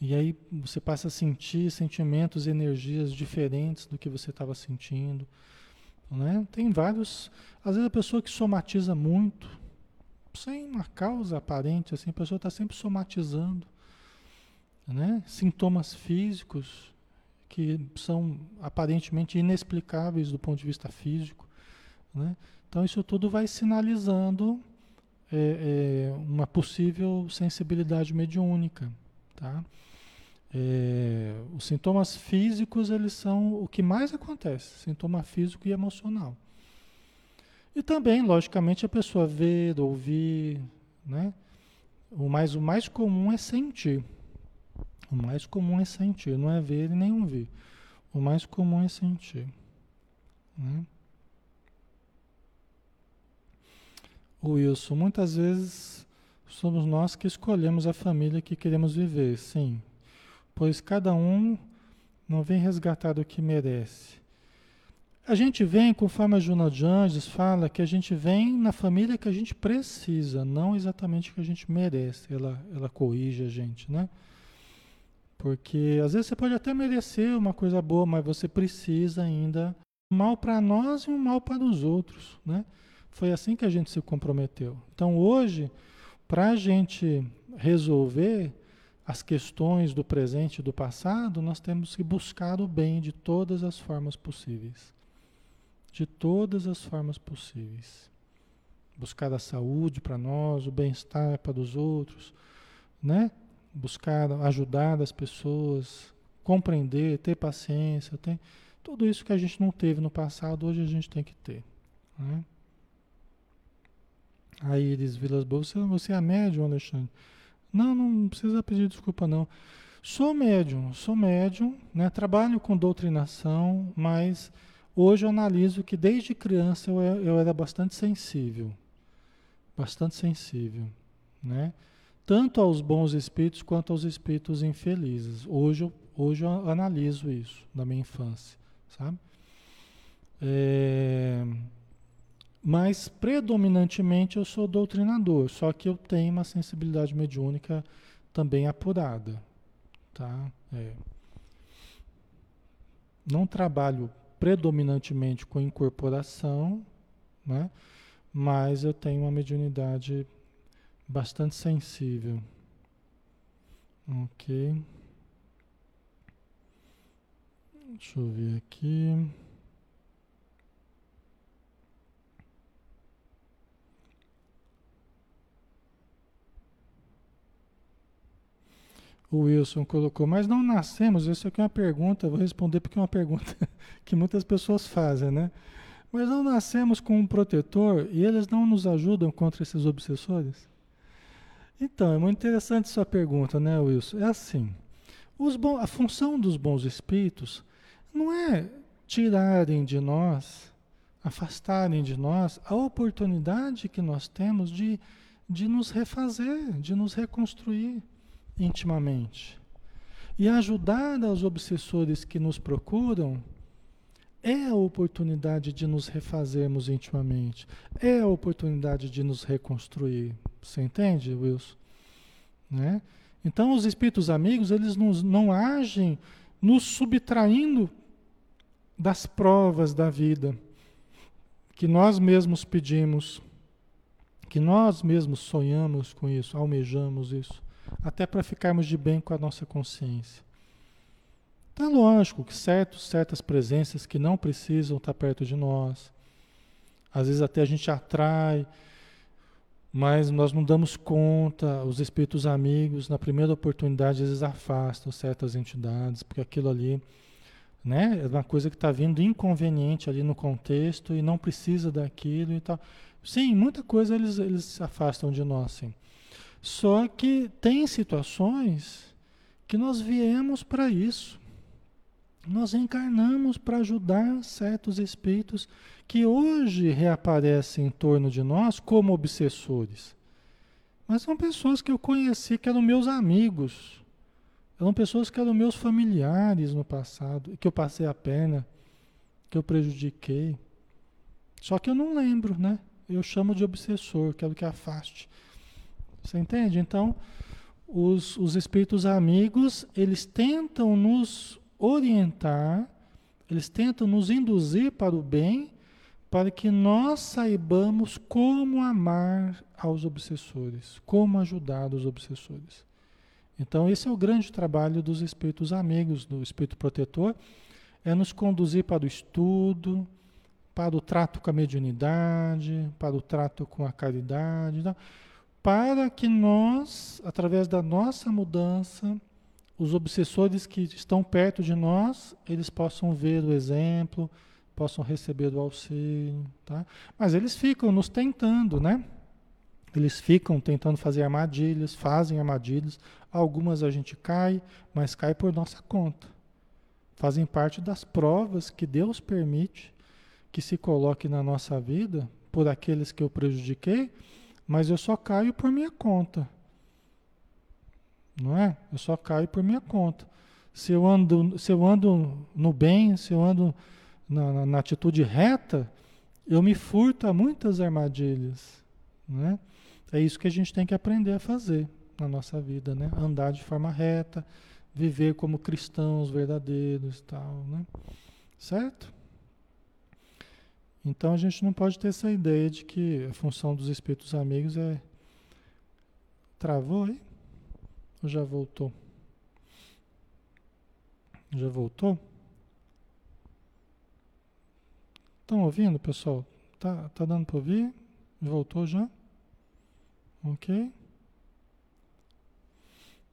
e aí você passa a sentir sentimentos e energias diferentes do que você estava sentindo. Né? Tem vários. Às vezes a pessoa que somatiza muito, sem uma causa aparente, assim, a pessoa está sempre somatizando, né? Sintomas físicos que são aparentemente inexplicáveis do ponto de vista físico, né? Então isso tudo vai sinalizando é, é, uma possível sensibilidade mediúnica, tá? É, os sintomas físicos eles são o que mais acontece, sintoma físico e emocional. E também, logicamente, a pessoa ver, ouvir, né? O mais, o mais comum é sentir. O mais comum é sentir, não é ver e nem ouvir. O mais comum é sentir. Né? O Wilson, muitas vezes somos nós que escolhemos a família que queremos viver, sim. Pois cada um não vem resgatar o que merece. A gente vem, conforme a Juna de Anjos fala, que a gente vem na família que a gente precisa, não exatamente que a gente merece. Ela, ela corrige a gente, né? Porque às vezes você pode até merecer uma coisa boa, mas você precisa ainda um mal para nós e um mal para os outros, né? Foi assim que a gente se comprometeu. Então hoje, para a gente resolver as questões do presente e do passado, nós temos que buscar o bem de todas as formas possíveis de todas as formas possíveis. Buscar a saúde para nós, o bem-estar para os outros, né? Buscar ajudar as pessoas, compreender, ter paciência, ter tudo isso que a gente não teve no passado, hoje a gente tem que ter. Né? Aí eles Vilas Boas, você, você é médium, Alexandre? Não, não precisa pedir desculpa não. Sou médium, sou médium, né? trabalho com doutrinação, mas Hoje eu analiso que desde criança eu, eu era bastante sensível, bastante sensível, né? Tanto aos bons espíritos quanto aos espíritos infelizes. Hoje eu, hoje eu analiso isso da minha infância, sabe? É, mas predominantemente eu sou doutrinador, só que eu tenho uma sensibilidade mediúnica também apurada, tá? É. Não trabalho predominantemente com incorporação, né? mas eu tenho uma mediunidade bastante sensível. Ok. Deixa eu ver aqui. O Wilson colocou, mas não nascemos, isso aqui é uma pergunta, vou responder porque é uma pergunta que muitas pessoas fazem, né? Mas não nascemos com um protetor e eles não nos ajudam contra esses obsessores? Então, é muito interessante sua pergunta, né, Wilson? É assim, a função dos bons espíritos não é tirarem de nós, afastarem de nós a oportunidade que nós temos de, de nos refazer, de nos reconstruir intimamente. E ajudar aos obsessores que nos procuram é a oportunidade de nos refazermos intimamente, é a oportunidade de nos reconstruir. Você entende, Wilson? Né? Então, os espíritos amigos, eles nos, não agem nos subtraindo das provas da vida que nós mesmos pedimos, que nós mesmos sonhamos com isso, almejamos isso até para ficarmos de bem com a nossa consciência. Então, é lógico que certos, certas presenças que não precisam estar perto de nós, Às vezes até a gente atrai, mas nós não damos conta, os espíritos amigos, na primeira oportunidade, eles afastam certas entidades, porque aquilo ali né, é uma coisa que está vindo inconveniente ali no contexto e não precisa daquilo e tal. Sim, muita coisa eles, eles se afastam de nós, sim. Só que tem situações que nós viemos para isso. Nós encarnamos para ajudar certos espíritos que hoje reaparecem em torno de nós como obsessores. Mas são pessoas que eu conheci, que eram meus amigos. Eram pessoas que eram meus familiares no passado, que eu passei a perna, que eu prejudiquei. Só que eu não lembro, né? Eu chamo de obsessor, quero que afaste. Você entende? Então, os, os espíritos amigos, eles tentam nos orientar, eles tentam nos induzir para o bem, para que nós saibamos como amar aos obsessores, como ajudar os obsessores. Então, esse é o grande trabalho dos espíritos amigos, do espírito protetor, é nos conduzir para o estudo, para o trato com a mediunidade, para o trato com a caridade, para que nós, através da nossa mudança, os obsessores que estão perto de nós, eles possam ver o exemplo, possam receber o auxílio, tá? Mas eles ficam nos tentando, né? Eles ficam tentando fazer armadilhas, fazem armadilhas. Algumas a gente cai, mas cai por nossa conta. Fazem parte das provas que Deus permite que se coloque na nossa vida por aqueles que eu prejudiquei, mas eu só caio por minha conta. Não é? Eu só caio por minha conta. Se eu ando, se eu ando no bem, se eu ando na, na, na atitude reta, eu me furto a muitas armadilhas. Né? É isso que a gente tem que aprender a fazer na nossa vida, né? Andar de forma reta, viver como cristãos verdadeiros e tal, né? Certo? Então a gente não pode ter essa ideia de que a função dos espíritos amigos é. Travou aí? Ou já voltou? Já voltou? Estão ouvindo, pessoal? Tá, tá dando para ouvir? Voltou já? Ok?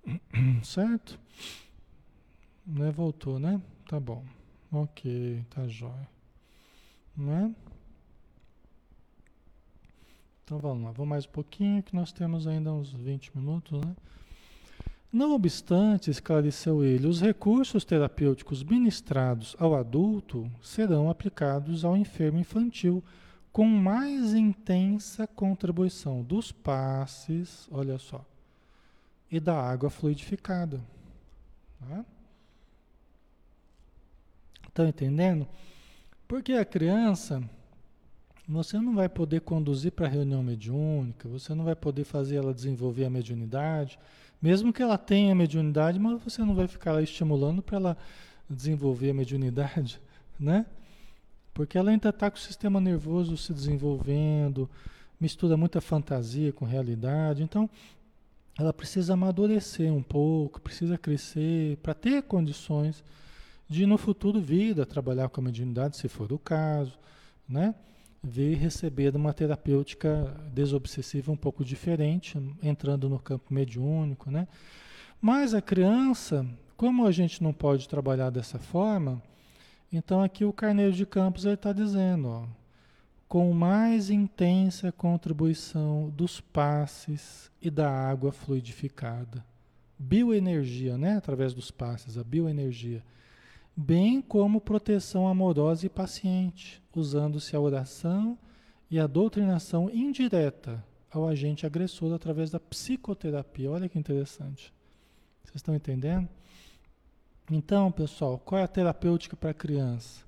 Certo? Né? Voltou, né? Tá bom. Ok, tá jóia. Né? Então vamos lá, vamos mais um pouquinho que nós temos ainda uns 20 minutos, né? Não obstante, esclareceu ele, os recursos terapêuticos ministrados ao adulto serão aplicados ao enfermo infantil com mais intensa contribuição dos passes, olha só, e da água fluidificada. Tá? Estão entendendo? Porque a criança, você não vai poder conduzir para a reunião mediúnica, você não vai poder fazer ela desenvolver a mediunidade mesmo que ela tenha mediunidade, mas você não vai ficar lá estimulando para ela desenvolver a mediunidade, né? Porque ela ainda está com o sistema nervoso se desenvolvendo, mistura muita fantasia com realidade. Então, ela precisa amadurecer um pouco, precisa crescer para ter condições de no futuro vir a trabalhar com a mediunidade, se for o caso, né? vir receber uma terapêutica desobsessiva um pouco diferente, entrando no campo mediúnico, né? Mas a criança, como a gente não pode trabalhar dessa forma, então aqui o Carneiro de Campos está dizendo, ó, com mais intensa contribuição dos passes e da água fluidificada. Bioenergia, né? Através dos passes, a bioenergia bem como proteção amorosa e paciente, usando-se a oração e a doutrinação indireta ao agente agressor através da psicoterapia. Olha que interessante. Vocês estão entendendo? Então, pessoal, qual é a terapêutica para criança?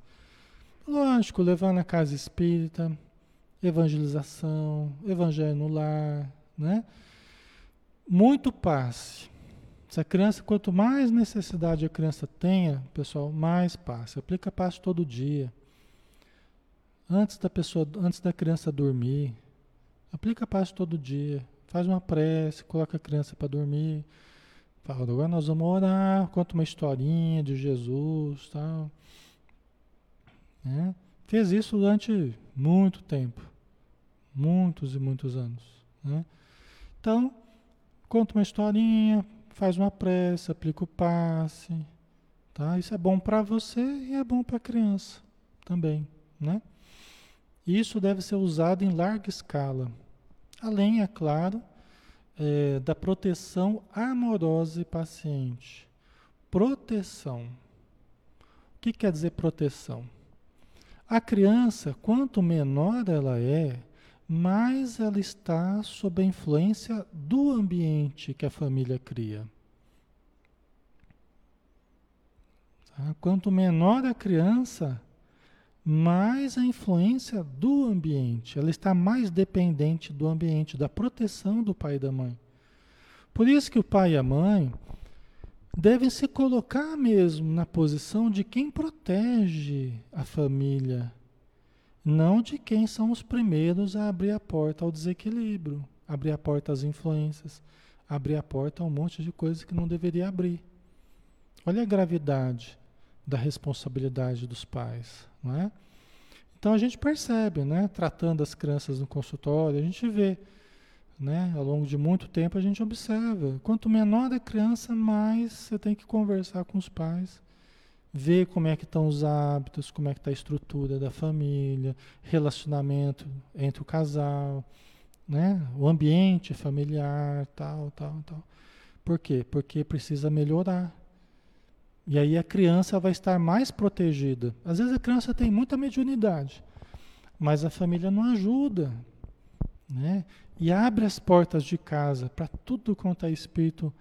Lógico, levar na casa espírita, evangelização, evangelho no lar, né? Muito passe se a criança, quanto mais necessidade a criança tenha, pessoal, mais passe. Aplica passe todo dia. Antes da pessoa, antes da criança dormir, aplica passe todo dia. Faz uma prece, coloca a criança para dormir. Fala, agora nós vamos orar, conta uma historinha de Jesus, tal. Né? Fez isso durante muito tempo, muitos e muitos anos. Né? Então, conta uma historinha, faz uma prece, aplica o passe. Tá? Isso é bom para você e é bom para a criança também. Né? Isso deve ser usado em larga escala. Além, é claro, é, da proteção amorosa e paciente. Proteção. O que quer dizer proteção? A criança, quanto menor ela é, mais ela está sob a influência do ambiente que a família cria. Tá? Quanto menor a criança, mais a influência do ambiente. Ela está mais dependente do ambiente, da proteção do pai e da mãe. Por isso que o pai e a mãe devem se colocar mesmo na posição de quem protege a família, não de quem são os primeiros a abrir a porta ao desequilíbrio, abrir a porta às influências, abrir a porta a um monte de coisas que não deveria abrir. Olha a gravidade da responsabilidade dos pais, não é? Então a gente percebe, né, tratando as crianças no consultório, a gente vê, né, ao longo de muito tempo a gente observa. Quanto menor a criança, mais você tem que conversar com os pais, ver como é que estão os hábitos, como é que está a estrutura da família, relacionamento entre o casal, né, o ambiente familiar, tal, tal, tal. Por quê? Porque precisa melhorar. E aí a criança vai estar mais protegida. Às vezes a criança tem muita mediunidade, mas a família não ajuda, né? E abre as portas de casa para tudo quanto é espírito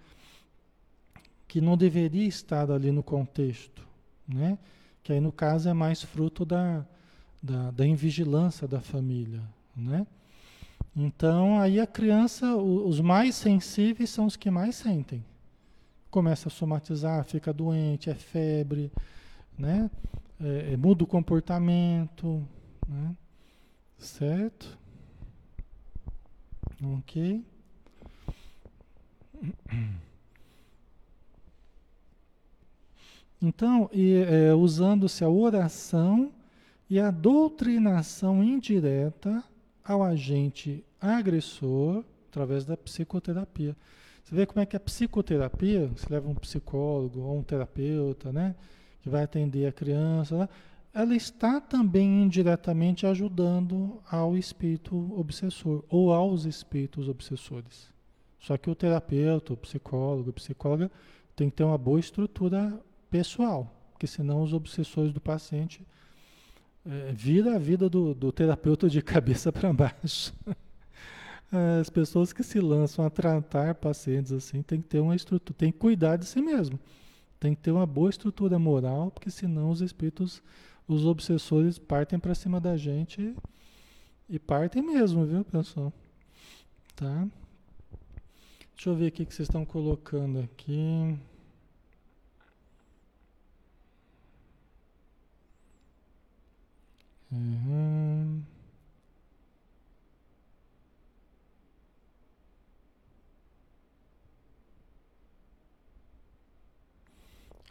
que não deveria estar ali no contexto, né? Que aí no caso é mais fruto da, da, da invigilância da família, né? Então aí a criança, os mais sensíveis são os que mais sentem começa a somatizar, fica doente, é febre, né? É, é, muda o comportamento, né? certo? Ok. Então, é, usando-se a oração e a doutrinação indireta ao agente agressor através da psicoterapia. Você vê como é que a psicoterapia, você leva um psicólogo ou um terapeuta, né, que vai atender a criança, ela está também indiretamente ajudando ao espírito obsessor ou aos espíritos obsessores. Só que o terapeuta, o psicólogo, a psicóloga tem que ter uma boa estrutura pessoal, porque senão os obsessores do paciente é, a vida do, do terapeuta de cabeça para baixo. as pessoas que se lançam a tratar pacientes assim tem que ter uma estrutura, tem que cuidar de si mesmo. Tem que ter uma boa estrutura moral, porque senão os espíritos, os obsessores partem para cima da gente e partem mesmo, viu, pessoal? Tá? Deixa eu ver o que vocês estão colocando aqui. Uhum.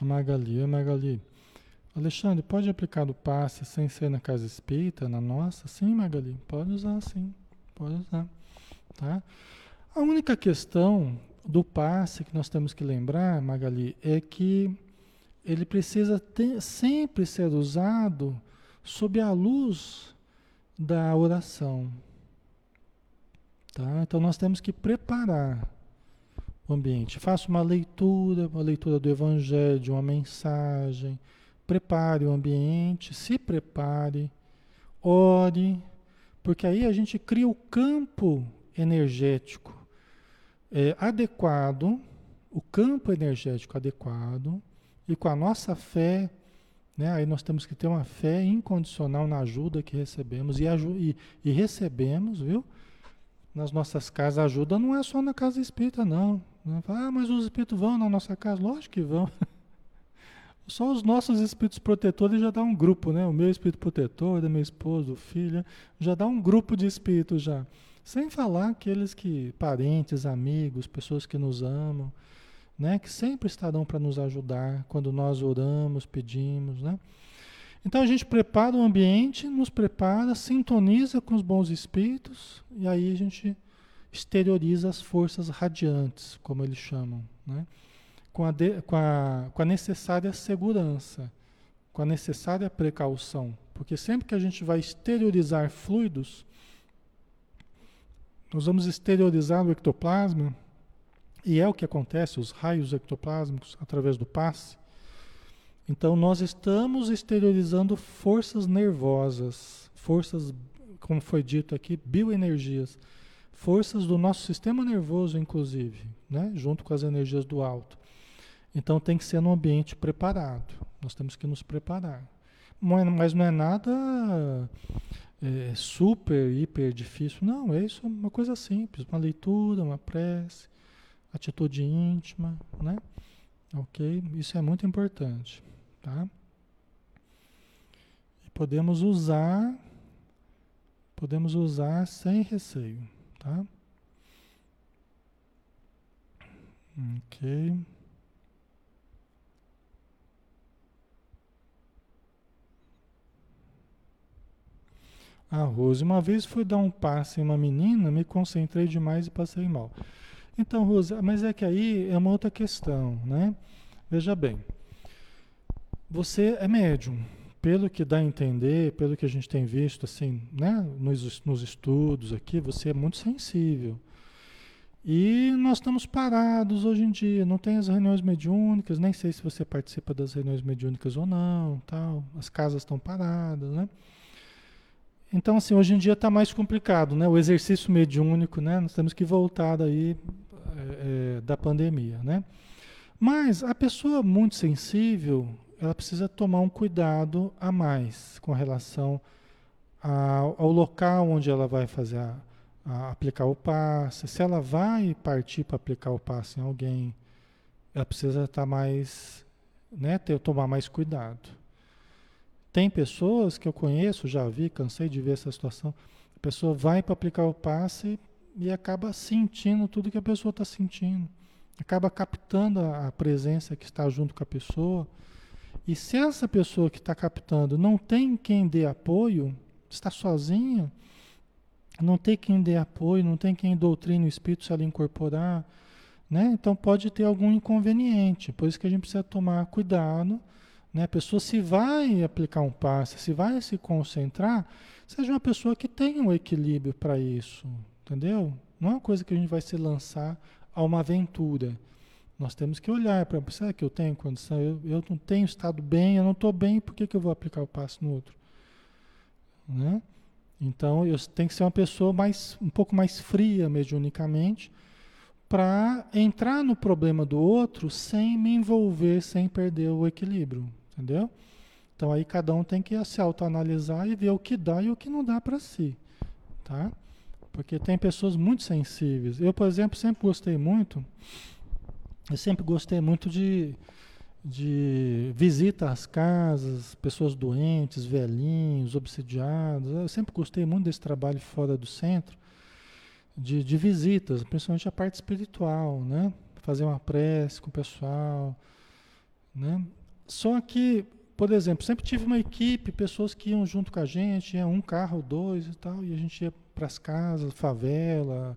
A Magali, a Magali. Alexandre, pode aplicar o passe sem ser na casa espírita, na nossa? Sim, Magali, pode usar sim, pode usar. Tá? A única questão do passe que nós temos que lembrar, Magali, é que ele precisa ter, sempre ser usado sob a luz da oração. Tá? Então nós temos que preparar o ambiente. Faça uma leitura, uma leitura do Evangelho, uma mensagem. Prepare o ambiente, se prepare, ore, porque aí a gente cria o campo energético é, adequado, o campo energético adequado, e com a nossa fé, né, aí nós temos que ter uma fé incondicional na ajuda que recebemos, e, e, e recebemos, viu? Nas nossas casas, ajuda não é só na casa espírita, não. Né? Ah, mas os espíritos vão na nossa casa? Lógico que vão. Só os nossos espíritos protetores já dá um grupo, né? O meu espírito protetor, da minha esposa, do filho, já dá um grupo de espíritos já. Sem falar aqueles que, parentes, amigos, pessoas que nos amam, né? Que sempre estarão para nos ajudar quando nós oramos, pedimos, né? Então a gente prepara o ambiente, nos prepara, sintoniza com os bons espíritos e aí a gente exterioriza as forças radiantes, como eles chamam, né? com, a de, com, a, com a necessária segurança, com a necessária precaução. Porque sempre que a gente vai exteriorizar fluidos, nós vamos exteriorizar o ectoplasma, e é o que acontece, os raios ectoplásmicos, através do passe. Então, nós estamos exteriorizando forças nervosas, forças, como foi dito aqui, bioenergias, forças do nosso sistema nervoso, inclusive, né? junto com as energias do alto. Então, tem que ser num ambiente preparado. Nós temos que nos preparar. Mas não é nada é, super, hiper difícil. Não, é isso, uma coisa simples. Uma leitura, uma prece, atitude íntima, né? Ok? Isso é muito importante, tá? E podemos usar, podemos usar sem receio, tá? Ok. A Rose, uma vez fui dar um passe em uma menina, me concentrei demais e passei mal. Então, Rose, mas é que aí é uma outra questão, né? Veja bem, você é médium, pelo que dá a entender, pelo que a gente tem visto, assim, né, nos, nos estudos aqui, você é muito sensível. E nós estamos parados hoje em dia, não tem as reuniões mediúnicas, nem sei se você participa das reuniões mediúnicas ou não, tal. As casas estão paradas, né? Então, assim, hoje em dia está mais complicado, né? O exercício mediúnico, né? Nós temos que voltar aí é, da pandemia, né? Mas a pessoa muito sensível, ela precisa tomar um cuidado a mais com relação ao, ao local onde ela vai fazer a, a aplicar o passe. Se ela vai partir para aplicar o passe em alguém, ela precisa estar tá mais, né? Ter, tomar mais cuidado. Tem pessoas que eu conheço, já vi, cansei de ver essa situação. A pessoa vai para aplicar o passe e acaba sentindo tudo que a pessoa está sentindo. Acaba captando a, presença que está junto com a pessoa. E se essa pessoa que está captando não tem quem dê apoio, está sozinha, não tem quem dê apoio, não tem quem doutrine o espírito se ela incorporar, né? Então pode ter algum inconveniente. Por isso que a gente precisa tomar cuidado né? A pessoa se vai aplicar um passe, se vai se concentrar, seja uma pessoa que tenha um equilíbrio para isso, entendeu? Não é uma coisa que a gente vai se lançar a uma aventura. Nós temos que olhar para, será que eu tenho condição? Eu, eu não tenho estado bem, eu não estou bem, por que, que eu vou aplicar o passe no outro? Né? Então, eu tenho que ser uma pessoa mais, um pouco mais fria mediunicamente, para entrar no problema do outro sem me envolver, sem perder o equilíbrio. Entendeu? Então aí cada um tem que se autoanalisar e ver o que dá e o que não dá para si, tá? Porque tem pessoas muito sensíveis. Eu, por exemplo, sempre gostei muito, eu sempre gostei muito de, de visita às casas, pessoas doentes, velhinhos, obsidiados. Eu sempre gostei muito desse trabalho fora do centro, de, de visitas, principalmente a parte espiritual, né? Fazer uma prece com o pessoal, né? Só que, por exemplo, sempre tive uma equipe, pessoas que iam junto com a gente, ia um carro, dois e tal, e a gente ia para as casas, favela,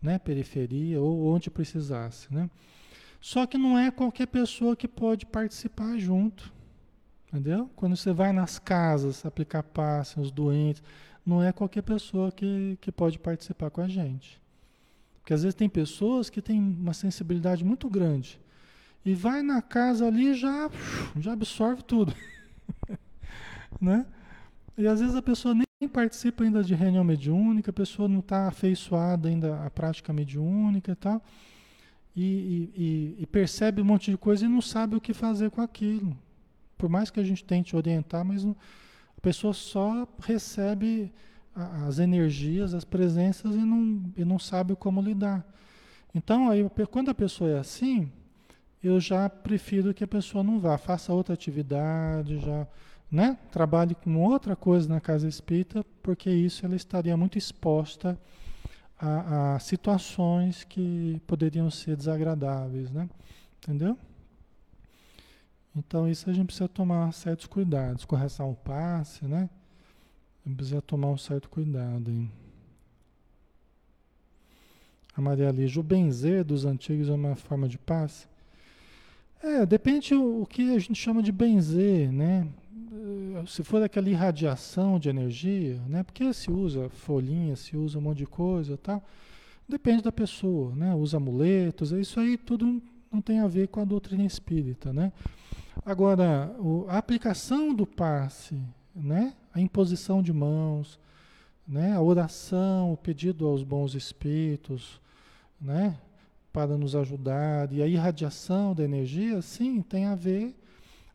né, periferia, ou onde precisasse, né? Só que não é qualquer pessoa que pode participar junto, entendeu? Quando você vai nas casas aplicar passe, os doentes, não é qualquer pessoa que, que pode participar com a gente. Porque às vezes tem pessoas que têm uma sensibilidade muito grande e vai na casa ali já já absorve tudo, né? E às vezes a pessoa nem participa ainda de reunião mediúnica, a pessoa não está afeiçoada ainda à prática mediúnica e tal, e, e, e, percebe um monte de coisa e não sabe o que fazer com aquilo. Por mais que a gente tente orientar, mas não, a pessoa só recebe a, as energias, as presenças e não, e não sabe como lidar. Então, aí, quando a pessoa é assim, eu já prefiro que a pessoa não vá, faça outra atividade, já, né? Trabalhe com outra coisa na casa espírita, porque isso ela estaria muito exposta a, a situações que poderiam ser desagradáveis, né? Entendeu? Então isso a gente precisa tomar certos cuidados. Com relação ao passe, né? Precisa tomar um certo cuidado. Hein? A Maria Lígia, o benzer dos antigos é uma forma de passe? É, depende o que a gente chama de benzer, né? Eh, se for aquela irradiação de energia, né? Porque se usa folhinha, se usa um monte de coisa, tal. Depende da pessoa, né? Usa amuletos, isso aí tudo não tem a ver com a doutrina espírita, né? Agora, a aplicação do passe, né? A imposição de mãos, né? A oração, o pedido aos bons espíritos, né? Para nos ajudar e a irradiação da energia, sim, tem a ver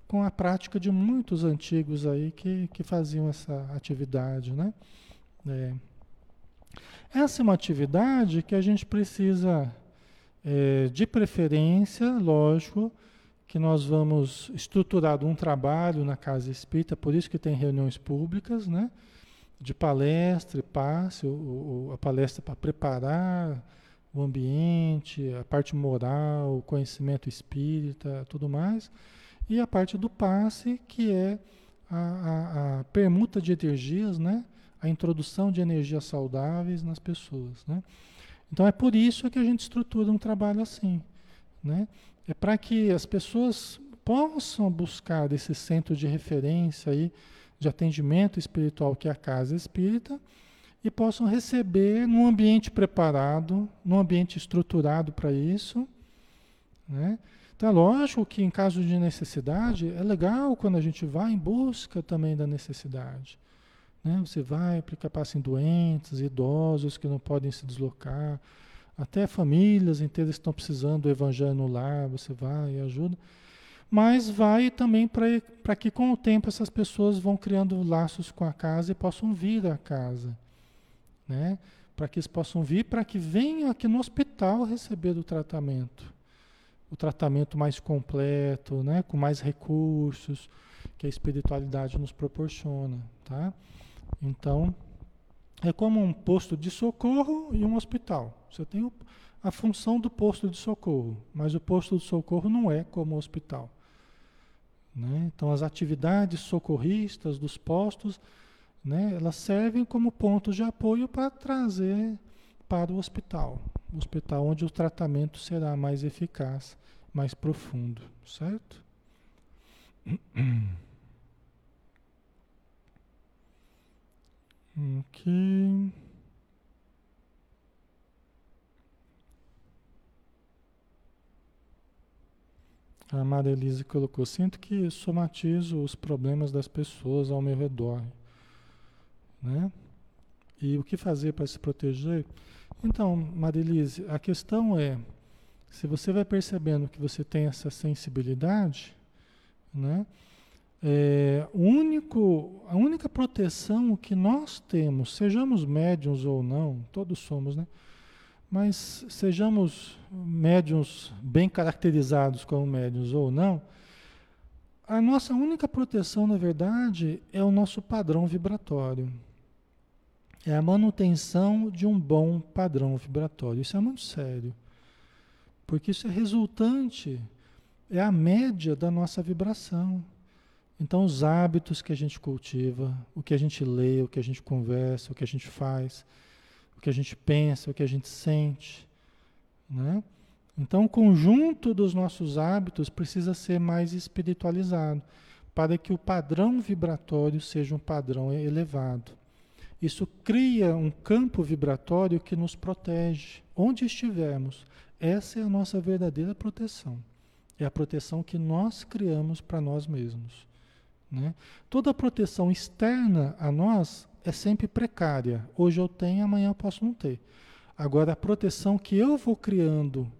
com a prática de muitos antigos aí que, que faziam essa atividade, né? É. Essa é uma atividade que a gente precisa, é, de preferência, lógico, que nós vamos estruturar um trabalho na Casa Espírita, por isso que tem reuniões públicas, né? De palestra e passe, o, o, a palestra para preparar o ambiente, a parte moral, o conhecimento espírita, tudo mais e a parte do passe, que é a, a, a permuta de energias, né? a introdução de energias saudáveis nas pessoas. Né? Então é por isso que a gente estrutura um trabalho assim. Né? É para que as pessoas possam buscar esse centro de referência aí, de atendimento espiritual que é a casa espírita e possam receber num ambiente preparado, num ambiente estruturado para isso, né? Então é lógico que em caso de necessidade, é legal quando a gente vai em busca também da necessidade. Né? Você vai aplicar passe em doentes, idosos que não podem se deslocar, até famílias inteiras que estão precisando do evangelho no lar, você vai e ajuda. Mas vai também para que com o tempo essas pessoas vão criando laços com a casa e possam vir à casa. Né? Para que eles possam vir, para que venham aqui no hospital receber o tratamento o tratamento mais completo, né, com mais recursos que a espiritualidade nos proporciona, tá? Então, é como um posto de socorro e um hospital. Você tem a função do posto de socorro, mas o posto de socorro não é como o hospital. Né? Então, as atividades socorristas dos postos, né, elas servem como pontos de apoio para trazer para o hospital. O hospital onde o tratamento será mais eficaz mais profundo, certo? Ok. A Maria Elisa colocou: Sinto que somatizo os problemas das pessoas ao meu redor. Né? E o que fazer para se proteger? Então, Maria Elise, a questão é se você vai percebendo que você tem essa sensibilidade, né? É, único, a única proteção que nós temos, sejamos médiums ou não, todos somos, né? Mas sejamos médiums bem caracterizados como médiums ou não, a nossa única proteção, na verdade, é o nosso padrão vibratório. É a manutenção de um bom padrão vibratório. Isso é muito sério. Porque isso é resultante, é a média da nossa vibração. Então, os hábitos que a gente cultiva, o que a gente lê, o que a gente conversa, o que a gente faz, o que a gente pensa, o que a gente sente, né? Então, o conjunto dos nossos hábitos precisa ser mais espiritualizado, para que o padrão vibratório seja um padrão elevado. Isso cria um campo vibratório que nos protege, onde estivermos. Essa é a nossa verdadeira proteção. É a proteção que nós criamos para nós mesmos. Né? Toda proteção externa a nós é sempre precária. Hoje eu tenho, amanhã eu posso não ter. Agora, a proteção que eu vou criando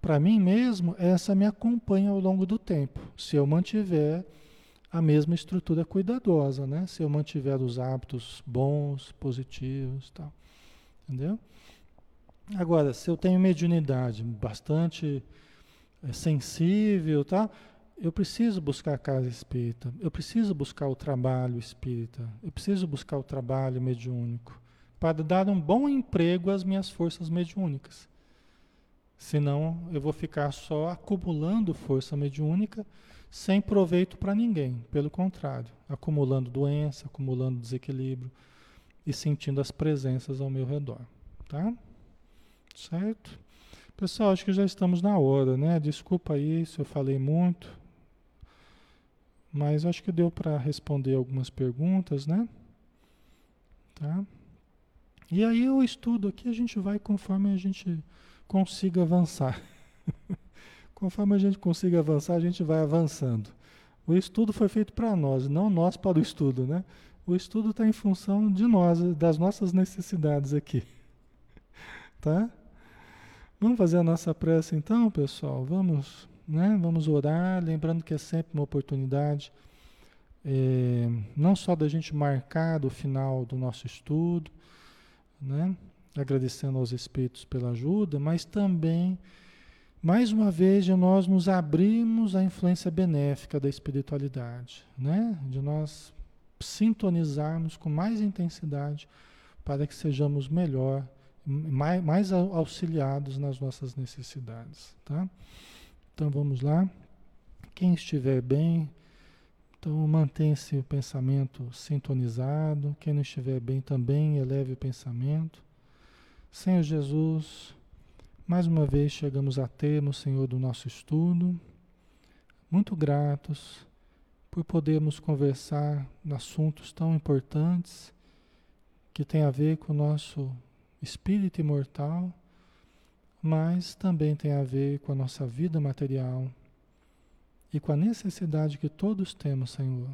para mim mesmo, essa me acompanha ao longo do tempo. Se eu mantiver a mesma estrutura cuidadosa, né? Se eu mantiver os hábitos bons, positivos, tal. Entendeu? Agora, se eu tenho mediunidade bastante é, sensível, tá? Eu preciso buscar a casa espírita, eu preciso buscar o trabalho espírita, eu preciso buscar o trabalho mediúnico para dar um bom emprego às minhas forças mediúnicas. Senão eu vou ficar só acumulando força mediúnica sem proveito para ninguém. Pelo contrário, acumulando doença, acumulando desequilíbrio e sentindo as presenças ao meu redor. Tá? Certo? Pessoal, acho que já estamos na hora, né? Desculpa aí se eu falei muito, mas acho que deu para responder algumas perguntas, né? Tá? E aí o estudo aqui a gente vai conforme a gente consiga avançar. conforme a gente consiga avançar, a gente vai avançando. O estudo foi feito para nós, não nós para o estudo, né? O estudo está em função de nós, das nossas necessidades aqui. Tá? Vamos fazer a nossa prece então, pessoal? Vamos, né? Vamos orar, lembrando que é sempre uma oportunidade, é, não só da gente marcar o final do nosso estudo, né? Agradecendo aos Espíritos pela ajuda, mas também, mais uma vez, de nós nos abrirmos à influência benéfica da espiritualidade, né? De nós sintonizarmos com mais intensidade para que sejamos melhor mais, mais auxiliados nas nossas necessidades, tá? Então vamos lá. Quem estiver bem, então mantenha esse pensamento sintonizado. Quem não estiver bem também eleve o pensamento. Senhor Jesus, mais uma vez chegamos a termo, Senhor, do nosso estudo. Muito gratos por podermos conversar assuntos tão importantes que têm a ver com o nosso espírito imortal, mas também tem a ver com a nossa vida material e com a necessidade que todos temos, Senhor,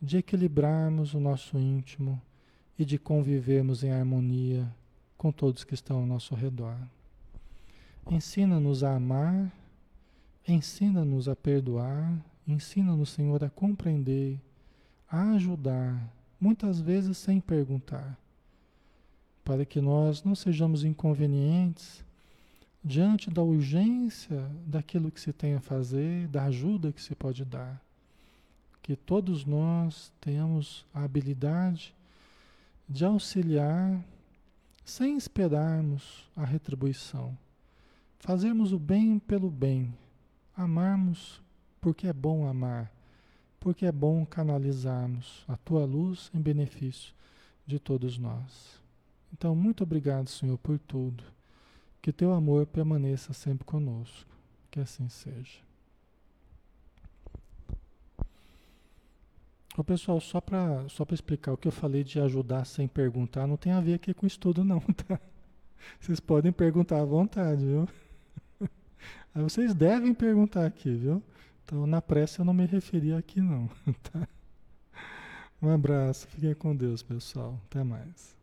de equilibrarmos o nosso íntimo e de convivermos em harmonia com todos que estão ao nosso redor. Ensina-nos a amar, ensina-nos a perdoar, ensina-nos, Senhor, a compreender, a ajudar, muitas vezes sem perguntar para que nós não sejamos inconvenientes diante da urgência daquilo que se tem a fazer, da ajuda que se pode dar. Que todos nós tenhamos a habilidade de auxiliar sem esperarmos a retribuição. Fazermos o bem pelo bem, amarmos porque é bom amar, porque é bom canalizarmos a tua luz em benefício de todos nós. Então, muito obrigado, Senhor, por tudo. Que teu amor permaneça sempre conosco. Que assim seja. Ô, pessoal, só para só explicar o que eu falei de ajudar sem perguntar, não tem a ver aqui com estudo, não, tá? Vocês podem perguntar à vontade, viu? Aí vocês devem perguntar aqui, viu? Então, na pressa eu não me referi aqui, não, tá? Um abraço, fiquem com Deus, pessoal. Até mais.